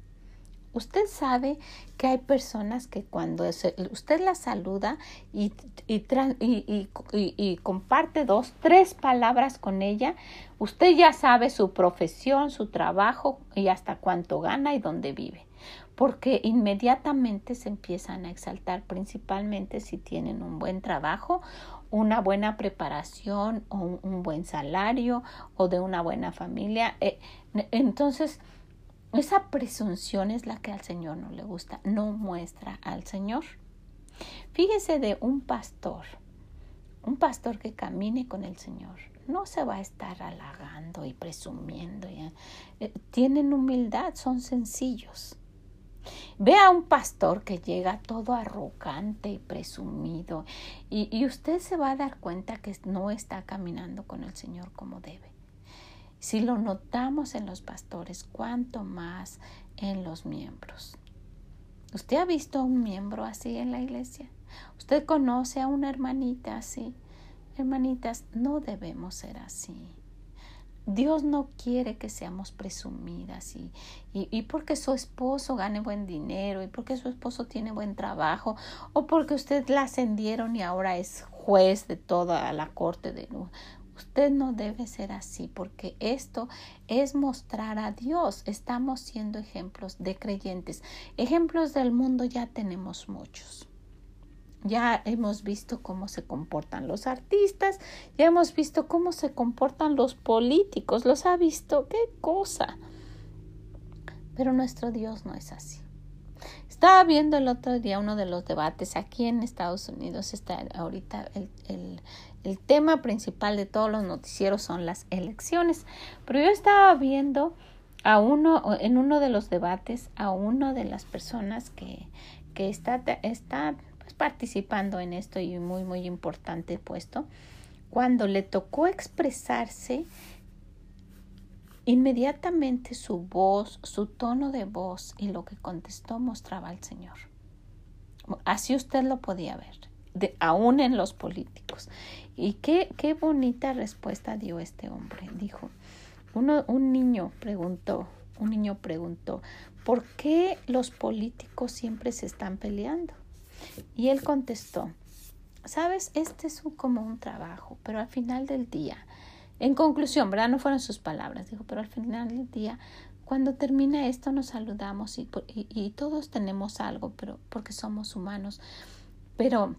Usted sabe que hay personas que cuando usted la saluda y, y, y, comparte dos, tres palabras con ella, usted ya sabe su profesión, su trabajo y hasta cuánto gana y dónde vive. Porque inmediatamente se empiezan a exaltar, principalmente si tienen un buen trabajo, una buena preparación o un, buen salario o de una buena familia. Eh, entonces, esa presunción es la que al Señor no le gusta, no muestra al Señor. Fíjese de un pastor, un pastor que camine con el Señor. No se va a estar halagando y presumiendo. Eh, tienen humildad, son sencillos. Ve a un pastor que llega todo arrogante y presumido y, y, usted se va a dar cuenta que no está caminando con el Señor como debe. Si lo notamos en los pastores, cuánto más en los miembros. ¿Usted ha visto a un miembro así en la iglesia? ¿Usted conoce a una hermanita así? Hermanitas, no debemos ser así. Dios no quiere que seamos presumidas y, y, y, porque su esposo gane buen dinero y porque su esposo tiene buen trabajo o porque usted la ascendieron y ahora es juez de toda la corte de Usted no debe ser así porque esto es mostrar a Dios. Estamos siendo ejemplos de creyentes. Ejemplos del mundo ya tenemos muchos. Ya hemos visto cómo se comportan los artistas, ya hemos visto cómo se comportan los políticos, los ha visto, qué cosa. Pero nuestro Dios no es así. Estaba viendo el otro día uno de los debates aquí en Estados Unidos, está ahorita el, el, el tema principal de todos los noticieros son las elecciones. Pero yo estaba viendo a uno, en uno de los debates, a una de las personas que, que está, está pues, participando en esto y muy, muy importante puesto, cuando le tocó expresarse, inmediatamente su voz, su tono de voz y lo que contestó mostraba al Señor. Así usted lo podía ver de, aún en los políticos. Y qué, qué bonita respuesta dio este hombre. Dijo, uno, un niño preguntó, un niño preguntó, ¿por qué los políticos siempre se están peleando? Y él contestó, sabes, este es como un trabajo, pero al final del día, en conclusión, ¿verdad? No fueron sus palabras, dijo, pero al final del día, cuando termina esto nos saludamos y, todos tenemos algo, pero porque somos humanos. Pero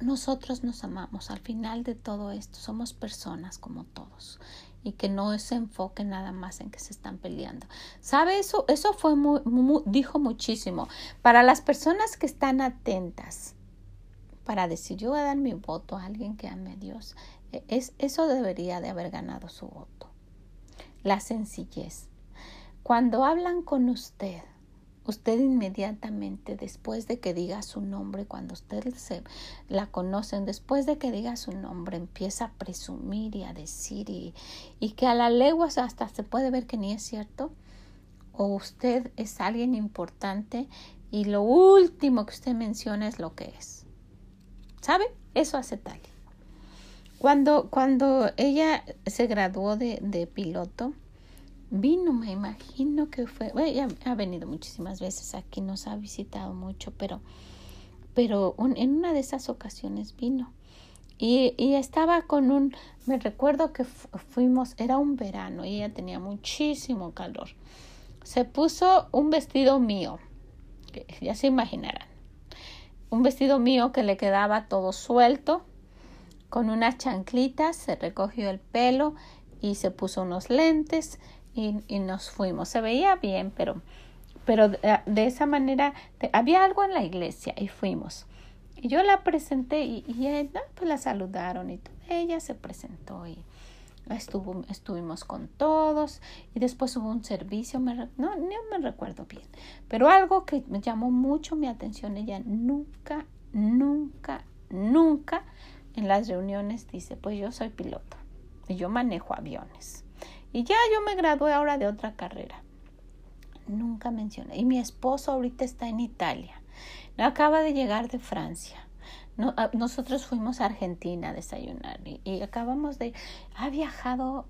nosotros nos amamos. Al final de todo esto somos personas como todos y que no se enfoque nada más en que se están peleando. ¿Sabe eso? Eso fue muy, dijo muchísimo. Para las personas que están atentas para decir yo voy a dar mi voto a alguien que ame a Dios, es, eso debería de haber ganado su voto. La sencillez. Cuando hablan con usted, usted inmediatamente, después de que diga su nombre, cuando usted se la conocen, después de que diga su nombre, empieza a presumir y a decir y, y que a la legua hasta se puede ver que ni es cierto, o usted es alguien importante y lo último que usted menciona es lo que es. ¿Sabe? Eso hace tal. Cuando, cuando ella se graduó de, de piloto, vino, me imagino que fue, bueno, ha venido muchísimas veces aquí, nos ha visitado mucho, pero, pero en una de esas ocasiones vino. Y, y, estaba con un, me recuerdo que fuimos, era un verano y ella tenía muchísimo calor. Se puso un vestido mío, ya se imaginarán, un vestido mío que le quedaba todo suelto, con unas chanclitas, se recogió el pelo y se puso unos lentes y, nos fuimos. Se veía bien, pero, pero de, esa manera había algo en la iglesia y fuimos. Y yo la presenté y, ella, pues la saludaron y ella se presentó y estuvo, estuvimos con todos y después hubo un servicio, no, no me recuerdo bien, pero algo que me llamó mucho mi atención, ella nunca, nunca, nunca en las reuniones dice, pues yo soy piloto y yo manejo aviones. Y ya yo me gradué ahora de otra carrera. Nunca mencioné. Y mi esposo ahorita está en Italia. Acaba de llegar de Francia. Ah, nosotros fuimos a Argentina a desayunar y, acabamos de... Ha viajado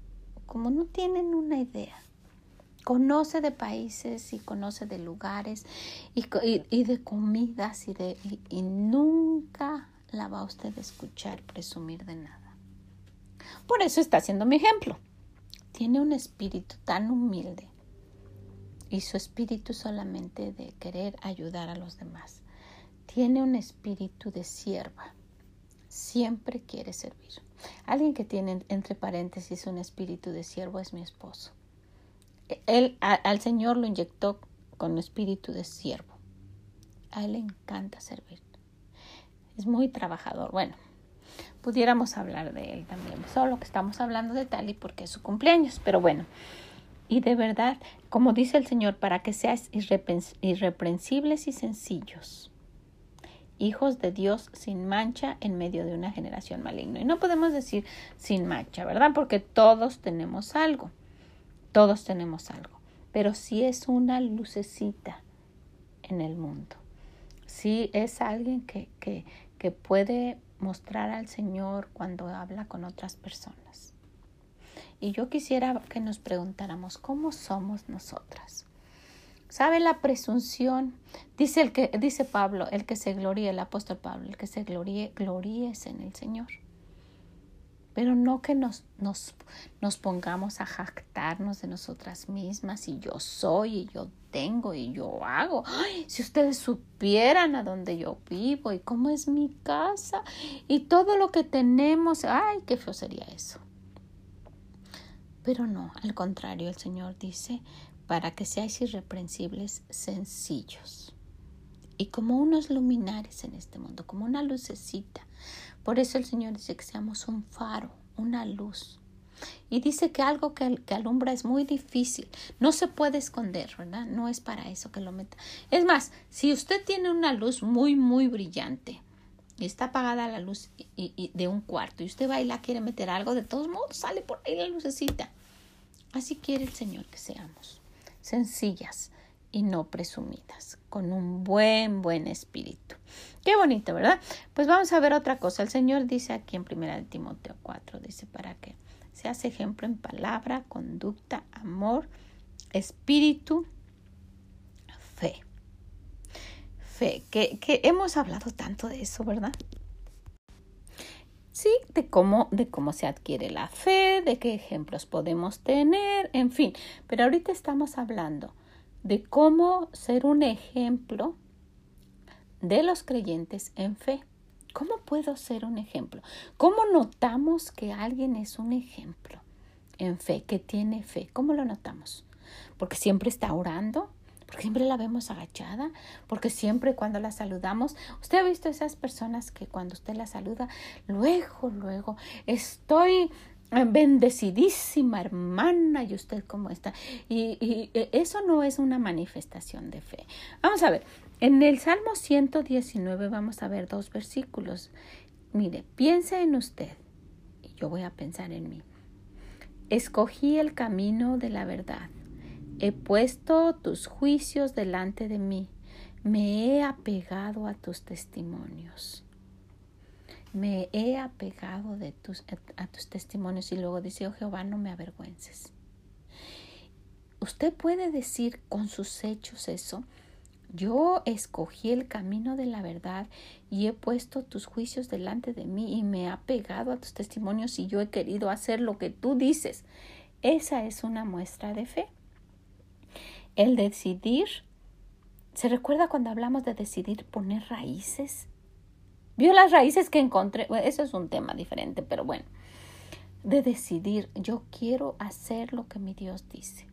como no tienen una idea. Conoce de países y conoce de lugares y, y de comidas y, de, y nunca la va usted a escuchar presumir de nada. Por eso está siendo mi ejemplo tiene un espíritu tan humilde y su espíritu solamente de querer ayudar a los demás. Tiene un espíritu de sierva. Siempre quiere servir. Alguien que tiene entre paréntesis un espíritu de siervo es mi esposo. Él al Señor lo inyectó con espíritu de siervo. A él le encanta servir. Es muy trabajador. Bueno, pudiéramos hablar de él también, solo que estamos hablando de Tali porque es su cumpleaños, pero bueno. Y de verdad, como dice el Señor, para que seas irreprensibles y sencillos, hijos de Dios sin mancha en medio de una generación maligna. Y no podemos decir sin mancha, ¿verdad? Porque todos tenemos algo, todos tenemos algo, pero sí es una lucecita en el mundo. Sí es alguien que, que, que puede mostrar al Señor cuando habla con otras personas. Y yo quisiera que nos preguntáramos, ¿cómo somos nosotras? ¿Sabe la presunción? Dice, el que, dice Pablo, el que se gloríe, el apóstol Pablo, el que se gloríe, gloríese en el Señor. Pero no que nos, nos, nos pongamos a jactarnos de nosotras mismas y yo soy y yo tengo y yo hago. Ay, si ustedes supieran a dónde yo vivo y cómo es mi casa y todo lo que tenemos, ay, qué feo sería eso. Pero no, al contrario, el Señor dice, para que seáis irreprensibles, sencillos. Y como unos luminares en este mundo, como una lucecita. Por eso el Señor dice que seamos un faro, una luz. Y dice que algo que, que, alumbra es muy difícil. No se puede esconder, ¿verdad? No es para eso que lo meta. Es más, si usted tiene una luz muy, muy brillante y está apagada la luz de un cuarto y usted va y quiere meter algo, de todos modos sale por ahí la lucecita. Así quiere el Señor que seamos, sencillas y no presumidas, con un buen, buen espíritu. Qué bonito, ¿verdad? Pues vamos a ver otra cosa. El Señor dice aquí en 1 Timoteo 4, dice, ¿para que Seas ejemplo en palabra, conducta, amor, espíritu, fe. Fe, que, que hemos hablado tanto de eso, ¿verdad? Sí, de cómo, de cómo se adquiere la fe, de qué ejemplos podemos tener, en fin. Pero ahorita estamos hablando de cómo ser un ejemplo de los creyentes en fe. ¿Cómo puedo ser un ejemplo? ¿Cómo notamos que alguien es un ejemplo en fe, que tiene fe? ¿Cómo lo notamos? Porque siempre está orando, porque siempre la vemos agachada, porque siempre cuando la saludamos, usted ha visto esas personas que cuando usted la saluda, luego, luego, estoy bendecidísima hermana y usted cómo está. Y, y, eso no es una manifestación de fe. Vamos a ver, en el Salmo 119 vamos a ver dos versículos. Mire, piensa en usted y yo voy a pensar en mí. Escogí el camino de la verdad He puesto tus juicios delante de mí. Me he apegado a tus testimonios. Me he apegado de tus, a tus testimonios. Y luego dice, oh Jehová, no me avergüences. Usted puede decir con sus hechos eso. Yo escogí el camino de la verdad y he puesto tus juicios delante de mí y me he apegado a tus testimonios y yo he querido hacer lo que tú dices. Esa es una muestra de fe. El decidir, ¿se recuerda cuando hablamos de decidir poner raíces? ¿Vio las raíces que encontré? eso es un tema diferente, pero bueno. De decidir, yo quiero hacer lo que mi Dios dice.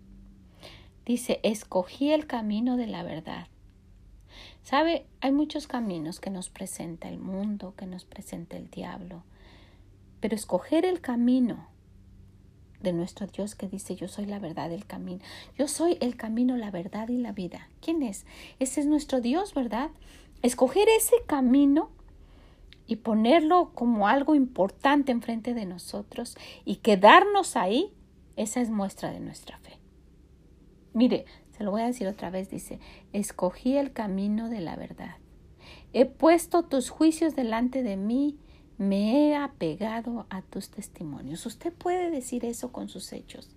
Dice, escogí el camino de la verdad. ¿Sabe? Hay muchos caminos que nos presenta el mundo, que nos presenta el diablo. Pero escoger el camino de nuestro Dios que dice yo soy la verdad, el camino. Yo soy el camino, la verdad y la vida. ¿Quién es? Ese es nuestro Dios, ¿verdad? Escoger ese camino y ponerlo como algo importante enfrente de nosotros y quedarnos ahí, esa es muestra de nuestra fe. Mire, se lo voy a decir otra vez, dice, escogí el camino de la verdad. He puesto tus juicios delante de mí me he apegado a tus testimonios. Usted puede decir eso con sus hechos.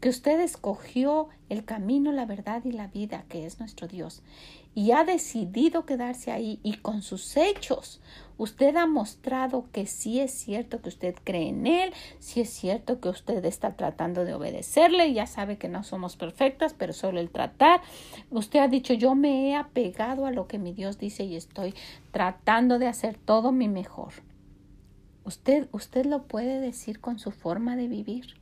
Que usted escogió el camino, la verdad y la vida, que es nuestro Dios, y ha decidido quedarse ahí y con sus hechos usted ha mostrado que sí es cierto que usted cree en Él, sí es cierto que usted está tratando de obedecerle, ya sabe que no somos perfectas, pero solo el tratar. Usted ha dicho, yo me he apegado a lo que mi Dios dice y estoy tratando de hacer todo mi mejor. Usted, usted lo puede decir con su forma de vivir.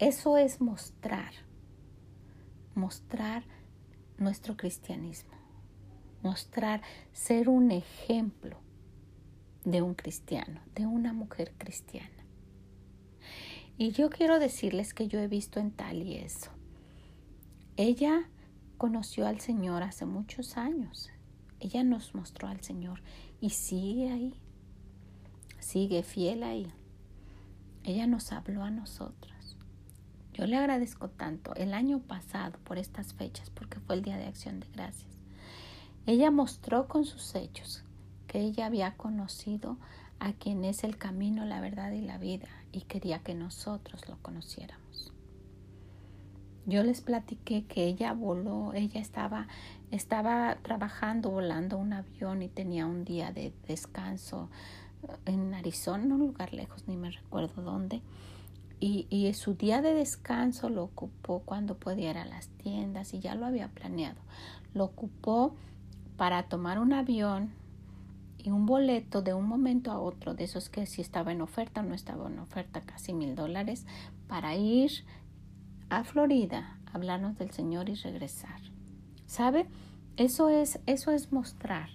Eso es mostrar, mostrar nuestro cristianismo. mostrar, ser un ejemplo de un cristiano, de una mujer cristiana. Y yo quiero decirles que yo he visto en Tali eso. Ella conoció al Señor hace muchos años. Ella nos mostró al Señor y sigue ahí. Sigue fiel ahí. Ella nos habló a nosotros. Yo le agradezco tanto el año pasado por estas fechas, porque fue el Día de Acción de Gracias. Ella mostró con sus hechos que ella había conocido a quien es el camino, la verdad y la vida y quería que nosotros lo conociéramos. Yo les platiqué que ella voló, ella estaba, estaba trabajando, volando un avión y tenía un día de descanso en Arizona, un lugar lejos, ni me recuerdo dónde. Y, y, su día de descanso lo ocupó cuando podía ir a las tiendas y ya lo había planeado. Lo ocupó para tomar un avión y un boleto de un momento a otro, de esos que si estaba en oferta o no estaba en oferta, casi mil dólares, para ir a Florida, hablarnos del Señor y regresar. ¿Sabe? Eso es, eso es mostrar.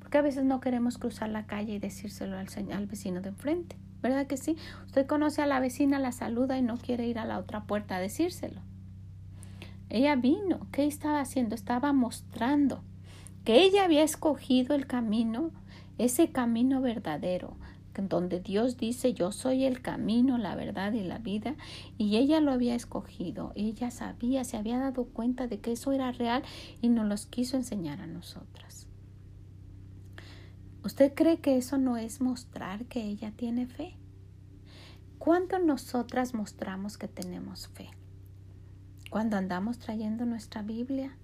Porque a veces no queremos cruzar la calle y decírselo al vecino de enfrente. ¿Verdad que sí? Usted conoce a la vecina, la saluda y no quiere ir a la otra puerta a decírselo. Ella vino. ¿Qué estaba haciendo? Estaba mostrando que ella había escogido el camino ese camino verdadero, donde Dios dice yo soy el camino, la verdad y la vida, y ella lo había escogido, ella sabía, se había dado cuenta de que eso era real y nos los quiso enseñar a nosotras. ¿Usted cree que eso no es mostrar que ella tiene fe? ¿Cuánto nosotras mostramos que tenemos fe? Cuando andamos trayendo nuestra Biblia,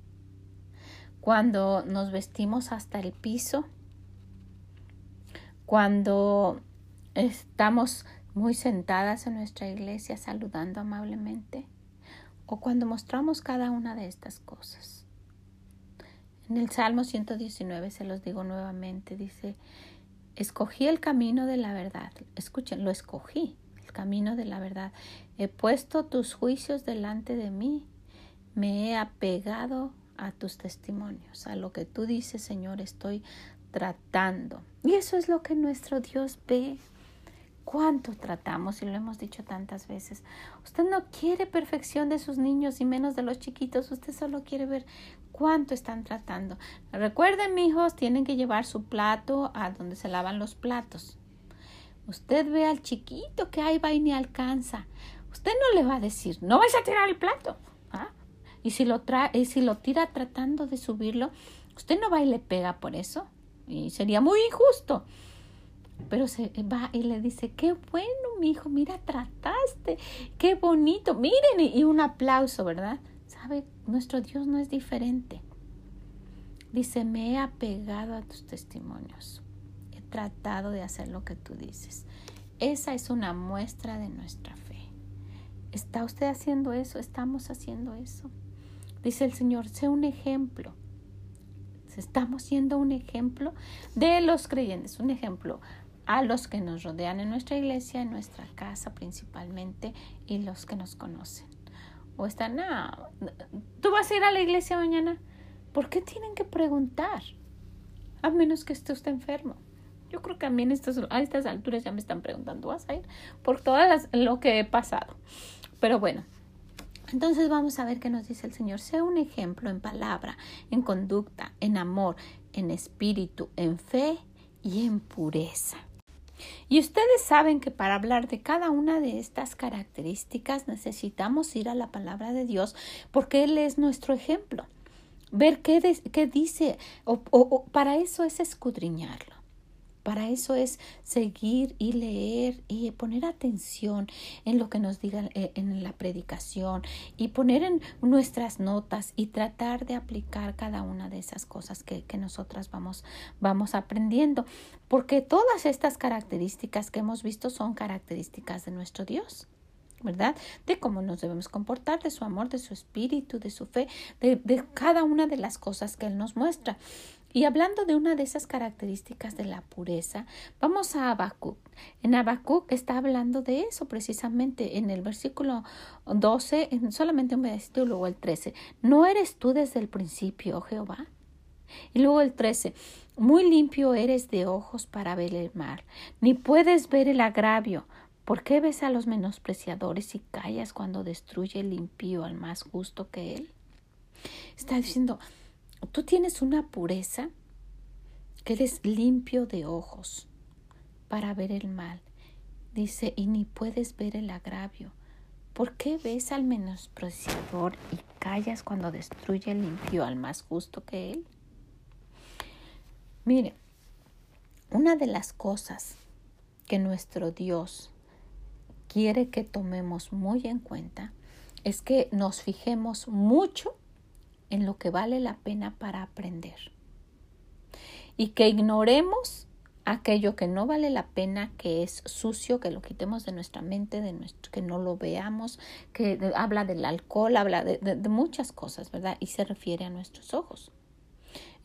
cuando nos vestimos hasta el piso, cuando estamos muy sentadas en nuestra iglesia saludando amablemente o cuando mostramos cada una de estas cosas. En el Salmo 119 se los digo nuevamente, dice, escogí el camino de la verdad. Escuchen, lo escogí, el camino de la verdad. He puesto tus juicios delante de mí, me he apegado a tus testimonios, a lo que tú dices, Señor, estoy tratando. Y eso es lo que nuestro Dios ve. ¿Cuánto tratamos? Y lo hemos dicho tantas veces. Usted no quiere perfección de sus niños y menos de los chiquitos. Usted solo quiere ver cuánto están tratando. Recuerden, hijos, tienen que llevar su plato a donde se lavan los platos. Usted ve al chiquito que ahí va y ni alcanza. Usted no le va a decir, no vais a tirar el plato. ¿ah? Y si lo, trae, y si lo tira tratando de subirlo, usted no va y le pega por eso y sería muy injusto. Pero se va y le dice, qué bueno, mi hijo, mira, trataste, qué bonito, miren, y un aplauso, ¿verdad? Nuestro Dios no es diferente. Dice, me he apegado a tus testimonios, he tratado de hacer lo que tú dices. Esa es una muestra de nuestra fe. ¿Está usted haciendo eso? ¿Estamos haciendo eso? Dice el Señor, sé un ejemplo. Estamos siendo un ejemplo de los creyentes, un ejemplo a los que nos rodean en nuestra iglesia, en nuestra casa principalmente, y los que nos conocen. O están, ah, ¿tú vas a ir a la iglesia mañana? ¿Por qué tienen que preguntar? A menos que esté usted enfermo. Yo creo que a mí a estas alturas ya me están preguntando, ¿vas a ir? Por todo lo que he pasado. Pero bueno, entonces vamos a ver qué nos dice el Señor. Sea un ejemplo en palabra, en conducta, en amor, en espíritu, en fe y en pureza. Y ustedes saben que para hablar de cada una de estas características necesitamos ir a la palabra de Dios porque Él es nuestro ejemplo. Ver qué, qué dice, o para eso es escudriñarlo. Para eso es seguir y leer y poner atención en lo que nos digan eh, en la predicación y poner en nuestras notas y tratar de aplicar cada una de esas cosas que, que nosotras vamos, vamos aprendiendo. Porque todas estas características que hemos visto son características de nuestro Dios. ¿verdad? De cómo nos debemos comportar, de su amor, de su espíritu, de su fe, de, de, cada una de las cosas que Él nos muestra. Y hablando de una de esas características de la pureza, vamos a Habacuc. En Habacuc está hablando de eso precisamente en el versículo 12, en solamente un versículo, luego el 13. ¿No eres tú desde el principio, oh Jehová? Y luego el 13, muy limpio eres de ojos para ver el mal, ni puedes ver el agravio. ¿Por qué ves a los menospreciadores y callas cuando destruye el impío al más justo que él? Está diciendo, tú tienes una pureza, que eres limpio de ojos para ver el mal. Dice, y ni puedes ver el agravio. ¿Por qué ves al menospreciador y callas cuando destruye el impío al más justo que él? Mire, una de las cosas que nuestro Dios quiere que tomemos muy en cuenta es que nos fijemos mucho en lo que vale la pena para aprender y que ignoremos aquello que no vale la pena, que es sucio, que lo quitemos de nuestra mente, de nuestro, que no lo veamos, que habla del alcohol, habla de, de muchas cosas, ¿verdad? Y se refiere a nuestros ojos.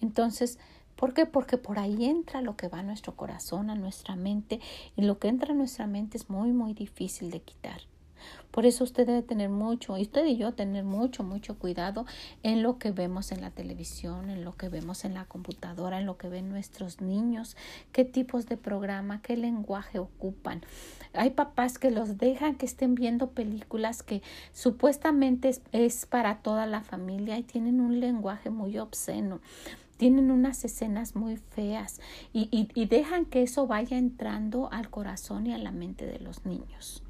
Entonces, ¿Por qué? Porque por ahí entra lo que va a nuestro corazón, a nuestra mente, y lo que entra a nuestra mente es muy, muy difícil de quitar. Por eso usted debe tener mucho, y usted y yo tener mucho, mucho cuidado en lo que vemos en la televisión, en lo que vemos en la computadora, en lo que ven nuestros niños, qué tipos de programa, qué lenguaje ocupan. Hay papás que los dejan que estén viendo películas que supuestamente es, es para toda la familia y tienen un lenguaje muy obsceno tienen unas escenas muy feas y, y, dejan que eso vaya entrando al corazón y a la mente de los niños.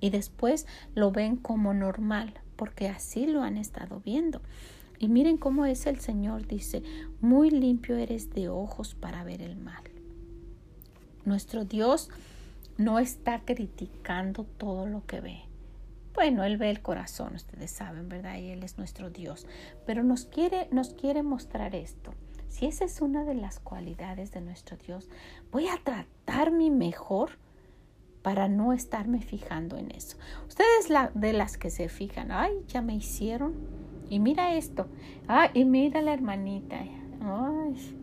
Y después lo ven como normal, porque así lo han estado viendo. Y miren cómo es el Señor, dice, muy limpio eres de ojos para ver el mal. Nuestro Dios no está criticando todo lo que ve. Bueno, Él ve el corazón, ustedes saben, ¿verdad? Y Él es nuestro Dios. Pero nos quiere, nos quiere mostrar esto. Si esa es una de las cualidades de nuestro Dios, voy a tratar mi mejor para no estarme fijando en eso. Ustedes la, de las que se fijan, ay, ya me hicieron. Y mira esto, ay, y mira la hermanita. Ay.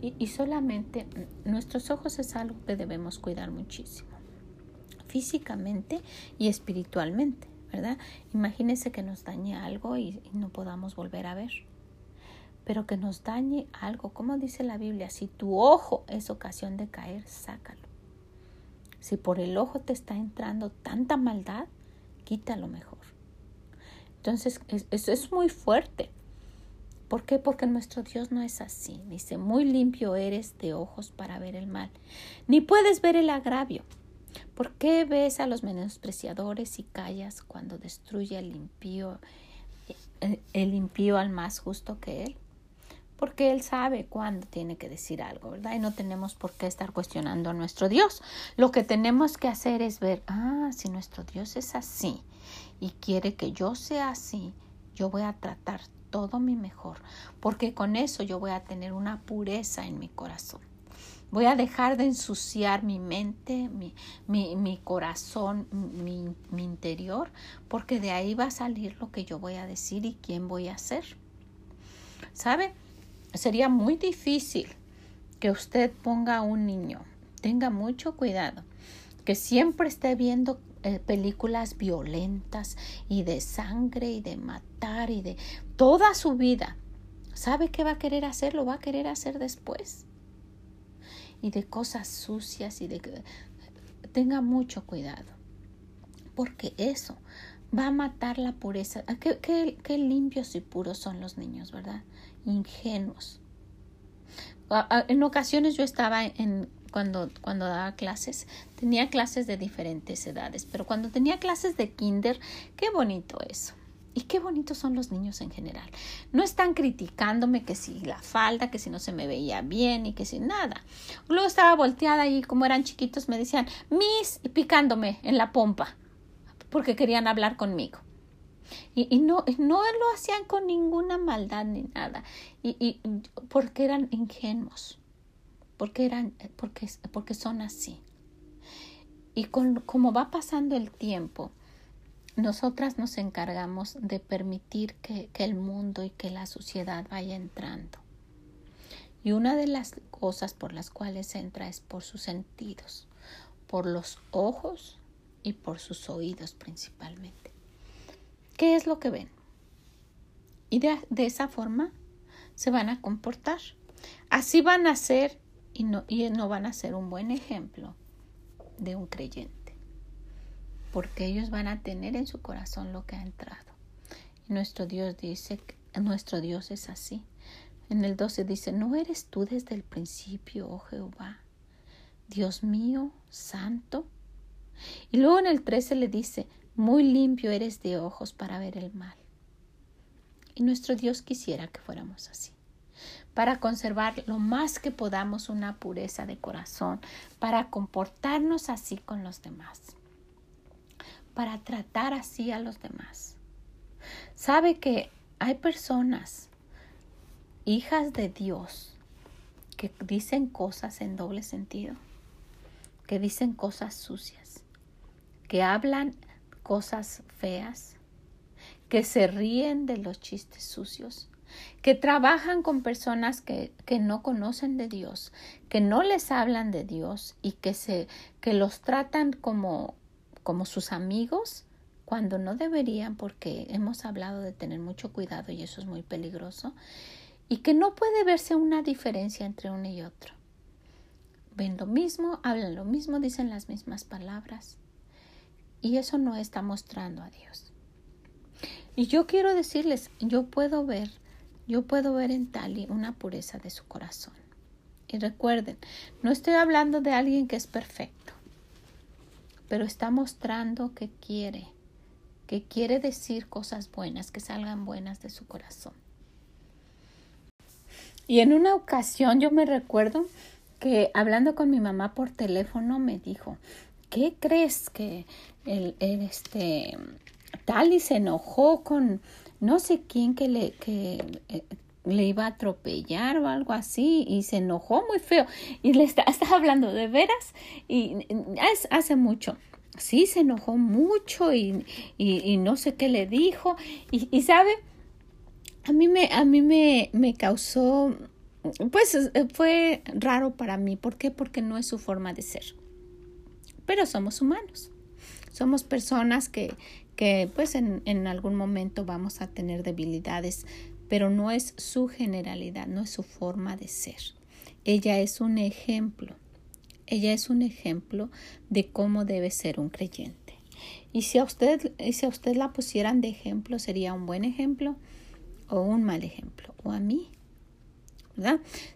Y, y solamente nuestros ojos es algo que debemos cuidar muchísimo, físicamente y espiritualmente, ¿verdad? Imagínense que nos dañe algo y no podamos volver a ver pero que nos dañe algo. Como dice la Biblia, si tu ojo es ocasión de caer, sácalo. Si por el ojo te está entrando tanta maldad, quítalo mejor. Entonces, eso es muy fuerte. ¿Por qué? Porque nuestro Dios no es así. Dice, muy limpio eres de ojos para ver el mal. Ni puedes ver el agravio. ¿Por qué ves a los menospreciadores y callas cuando destruye el impío, el impío al más justo que él? Porque Él sabe cuándo tiene que decir algo, ¿verdad? Y no tenemos por qué estar cuestionando a nuestro Dios. Lo que tenemos que hacer es ver, ah, si nuestro Dios es así y quiere que yo sea así, yo voy a tratar todo mi mejor, porque con eso yo voy a tener una pureza en mi corazón. Voy a dejar de ensuciar mi mente, mi, mi, mi corazón, mi, mi interior, porque de ahí va a salir lo que yo voy a decir y quién voy a ser. ¿Sabe? Sería muy difícil que usted ponga a un niño, tenga mucho cuidado, que siempre esté viendo eh, películas violentas y de sangre y de matar y de toda su vida. ¿Sabe qué va a querer hacer? Lo va a querer hacer después. Y de cosas sucias y de... Tenga mucho cuidado. Porque eso va a matar la pureza. Qué, qué, qué limpios y puros son los niños, ¿verdad? Ingenuos. En ocasiones yo estaba en cuando, cuando daba clases, tenía clases de diferentes edades, pero cuando tenía clases de kinder, qué bonito eso. Y qué bonitos son los niños en general. No están criticándome que si la falda, que si no se me veía bien y que si nada. Luego estaba volteada y como eran chiquitos me decían, Miss, picándome en la pompa, porque querían hablar conmigo. Y, no, no lo hacían con ninguna maldad ni nada. Y, y porque eran ingenuos. Porque, eran, porque, porque son así. Y con, como va pasando el tiempo, nosotras nos encargamos de permitir que, que el mundo y que la sociedad vaya entrando. Y una de las cosas por las cuales entra es por sus sentidos, por los ojos y por sus oídos principalmente. ¿Qué es lo que ven? Y de, esa forma se van a comportar. Así van a ser y no, y no van a ser un buen ejemplo de un creyente. Porque ellos van a tener en su corazón lo que ha entrado. Y nuestro Dios dice, nuestro Dios es así. En el 12 dice, ¿no eres tú desde el principio, oh Jehová? Dios mío, santo. Y luego en el 13 le dice, muy limpio eres de ojos para ver el mal. Y nuestro Dios quisiera que fuéramos así, para conservar lo más que podamos una pureza de corazón, para comportarnos así con los demás, para tratar así a los demás. Sabe que hay personas, hijas de Dios, que dicen cosas en doble sentido, que dicen cosas sucias, que hablan cosas feas, que se ríen de los chistes sucios, que trabajan con personas que, que, no conocen de Dios, que no les hablan de Dios y que, se, que los tratan como, como sus amigos cuando no deberían porque hemos hablado de tener mucho cuidado y eso es muy peligroso y que no puede verse una diferencia entre uno y otro. Ven lo mismo, hablan lo mismo, dicen las mismas palabras y eso no está mostrando a Dios. Y yo quiero decirles, yo puedo ver, yo puedo ver en Tali una pureza de su corazón. Y recuerden, no estoy hablando de alguien que es perfecto, pero está mostrando que quiere, que quiere decir cosas buenas, que salgan buenas de su corazón. Y en una ocasión yo me recuerdo que hablando con mi mamá por teléfono me dijo, ¿qué crees que el, este Tali se enojó con no sé quién que le, que, eh, le iba a atropellar o algo así y se enojó muy feo y le está, *laughs* hablando de veras y es, hace mucho. Sí, se enojó mucho y, y, no sé qué le dijo y, y, sabe, a mí me, a mí me, me causó, pues fue raro para mí. ¿Por qué? Porque no es su forma de ser. Pero somos humanos. Somos personas que, que pues en, en algún momento vamos a tener debilidades, pero no es su generalidad, no es su forma de ser. Ella es un ejemplo. Ella es un ejemplo de cómo debe ser un creyente. Y si a usted, si a usted la pusieran de ejemplo, sería un buen ejemplo o un mal ejemplo. O a mí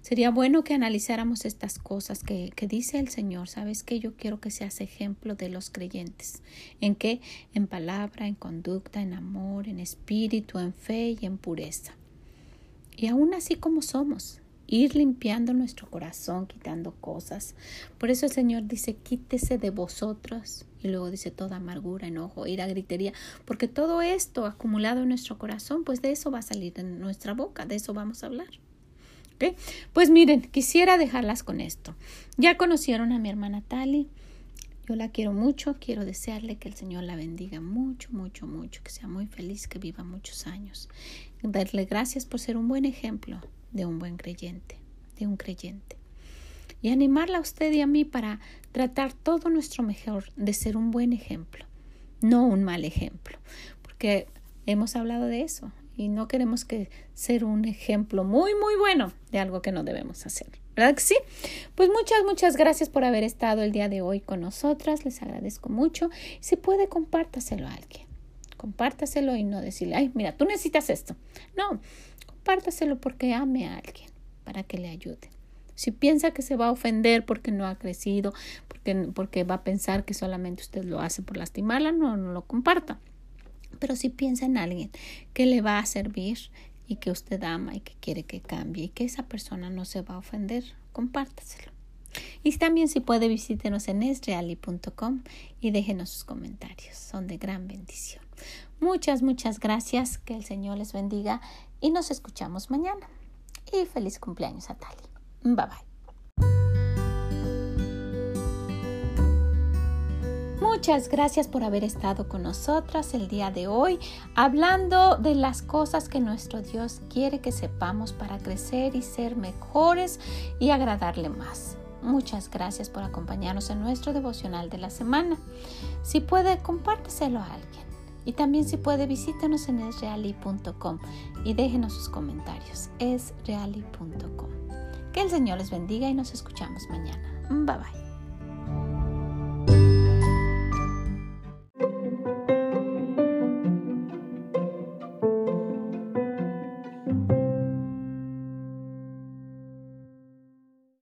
Sería bueno que analizáramos estas cosas que, que dice el Señor. ¿Sabes que Yo quiero que seas ejemplo de los creyentes. ¿En qué? En palabra, en conducta, en amor, en espíritu, en fe y en pureza. Y aún así como somos, ir limpiando nuestro corazón, quitando cosas. Por eso el Señor dice, quítese de vosotros. Y luego dice toda amargura, enojo, ira, gritería. Porque todo esto acumulado en nuestro corazón, pues de eso va a salir en nuestra boca, de eso vamos a hablar. Pues miren, quisiera dejarlas con esto. Ya conocieron a mi hermana Tali. Yo la quiero mucho, quiero desearle que el Señor la bendiga mucho, mucho, mucho, que sea muy feliz, que viva muchos años. Darle gracias por ser un buen ejemplo de un buen creyente, de un creyente. Y animarla a usted y a mí para tratar todo nuestro mejor de ser un buen ejemplo, no un mal ejemplo, porque hemos hablado de eso y no queremos que ser un ejemplo muy, muy bueno de algo que no debemos hacer. ¿Verdad que sí? Pues muchas, muchas gracias por haber estado el día de hoy con nosotras. Les agradezco mucho. Si puede, compártaselo a alguien. Compártaselo y no decirle, ay, mira, tú necesitas esto. No, compártaselo porque ame a alguien, para que le ayude. Si piensa que se va a ofender porque no ha crecido, porque, porque va a pensar que solamente usted lo hace por lastimarla, no, no lo comparta. Pero si piensa en alguien que le va a servir y que usted ama y que quiere que cambie y que esa persona no se va a ofender, compártaselo. Y también si puede visítenos en esreali.com y déjenos sus comentarios. Son de gran bendición. Muchas, muchas gracias. Que el Señor les bendiga y nos escuchamos mañana. Y feliz cumpleaños a Tali. Bye bye. Muchas gracias por haber estado con nosotras el día de hoy, hablando de las cosas que nuestro Dios quiere que sepamos para crecer y ser mejores y agradarle más. Muchas gracias por acompañarnos en nuestro devocional de la semana. Si puede, compárteselo a alguien. Y también si puede visítenos en esreali.com y déjenos sus comentarios. esreali.com. Que el Señor les bendiga y nos escuchamos mañana. Bye bye.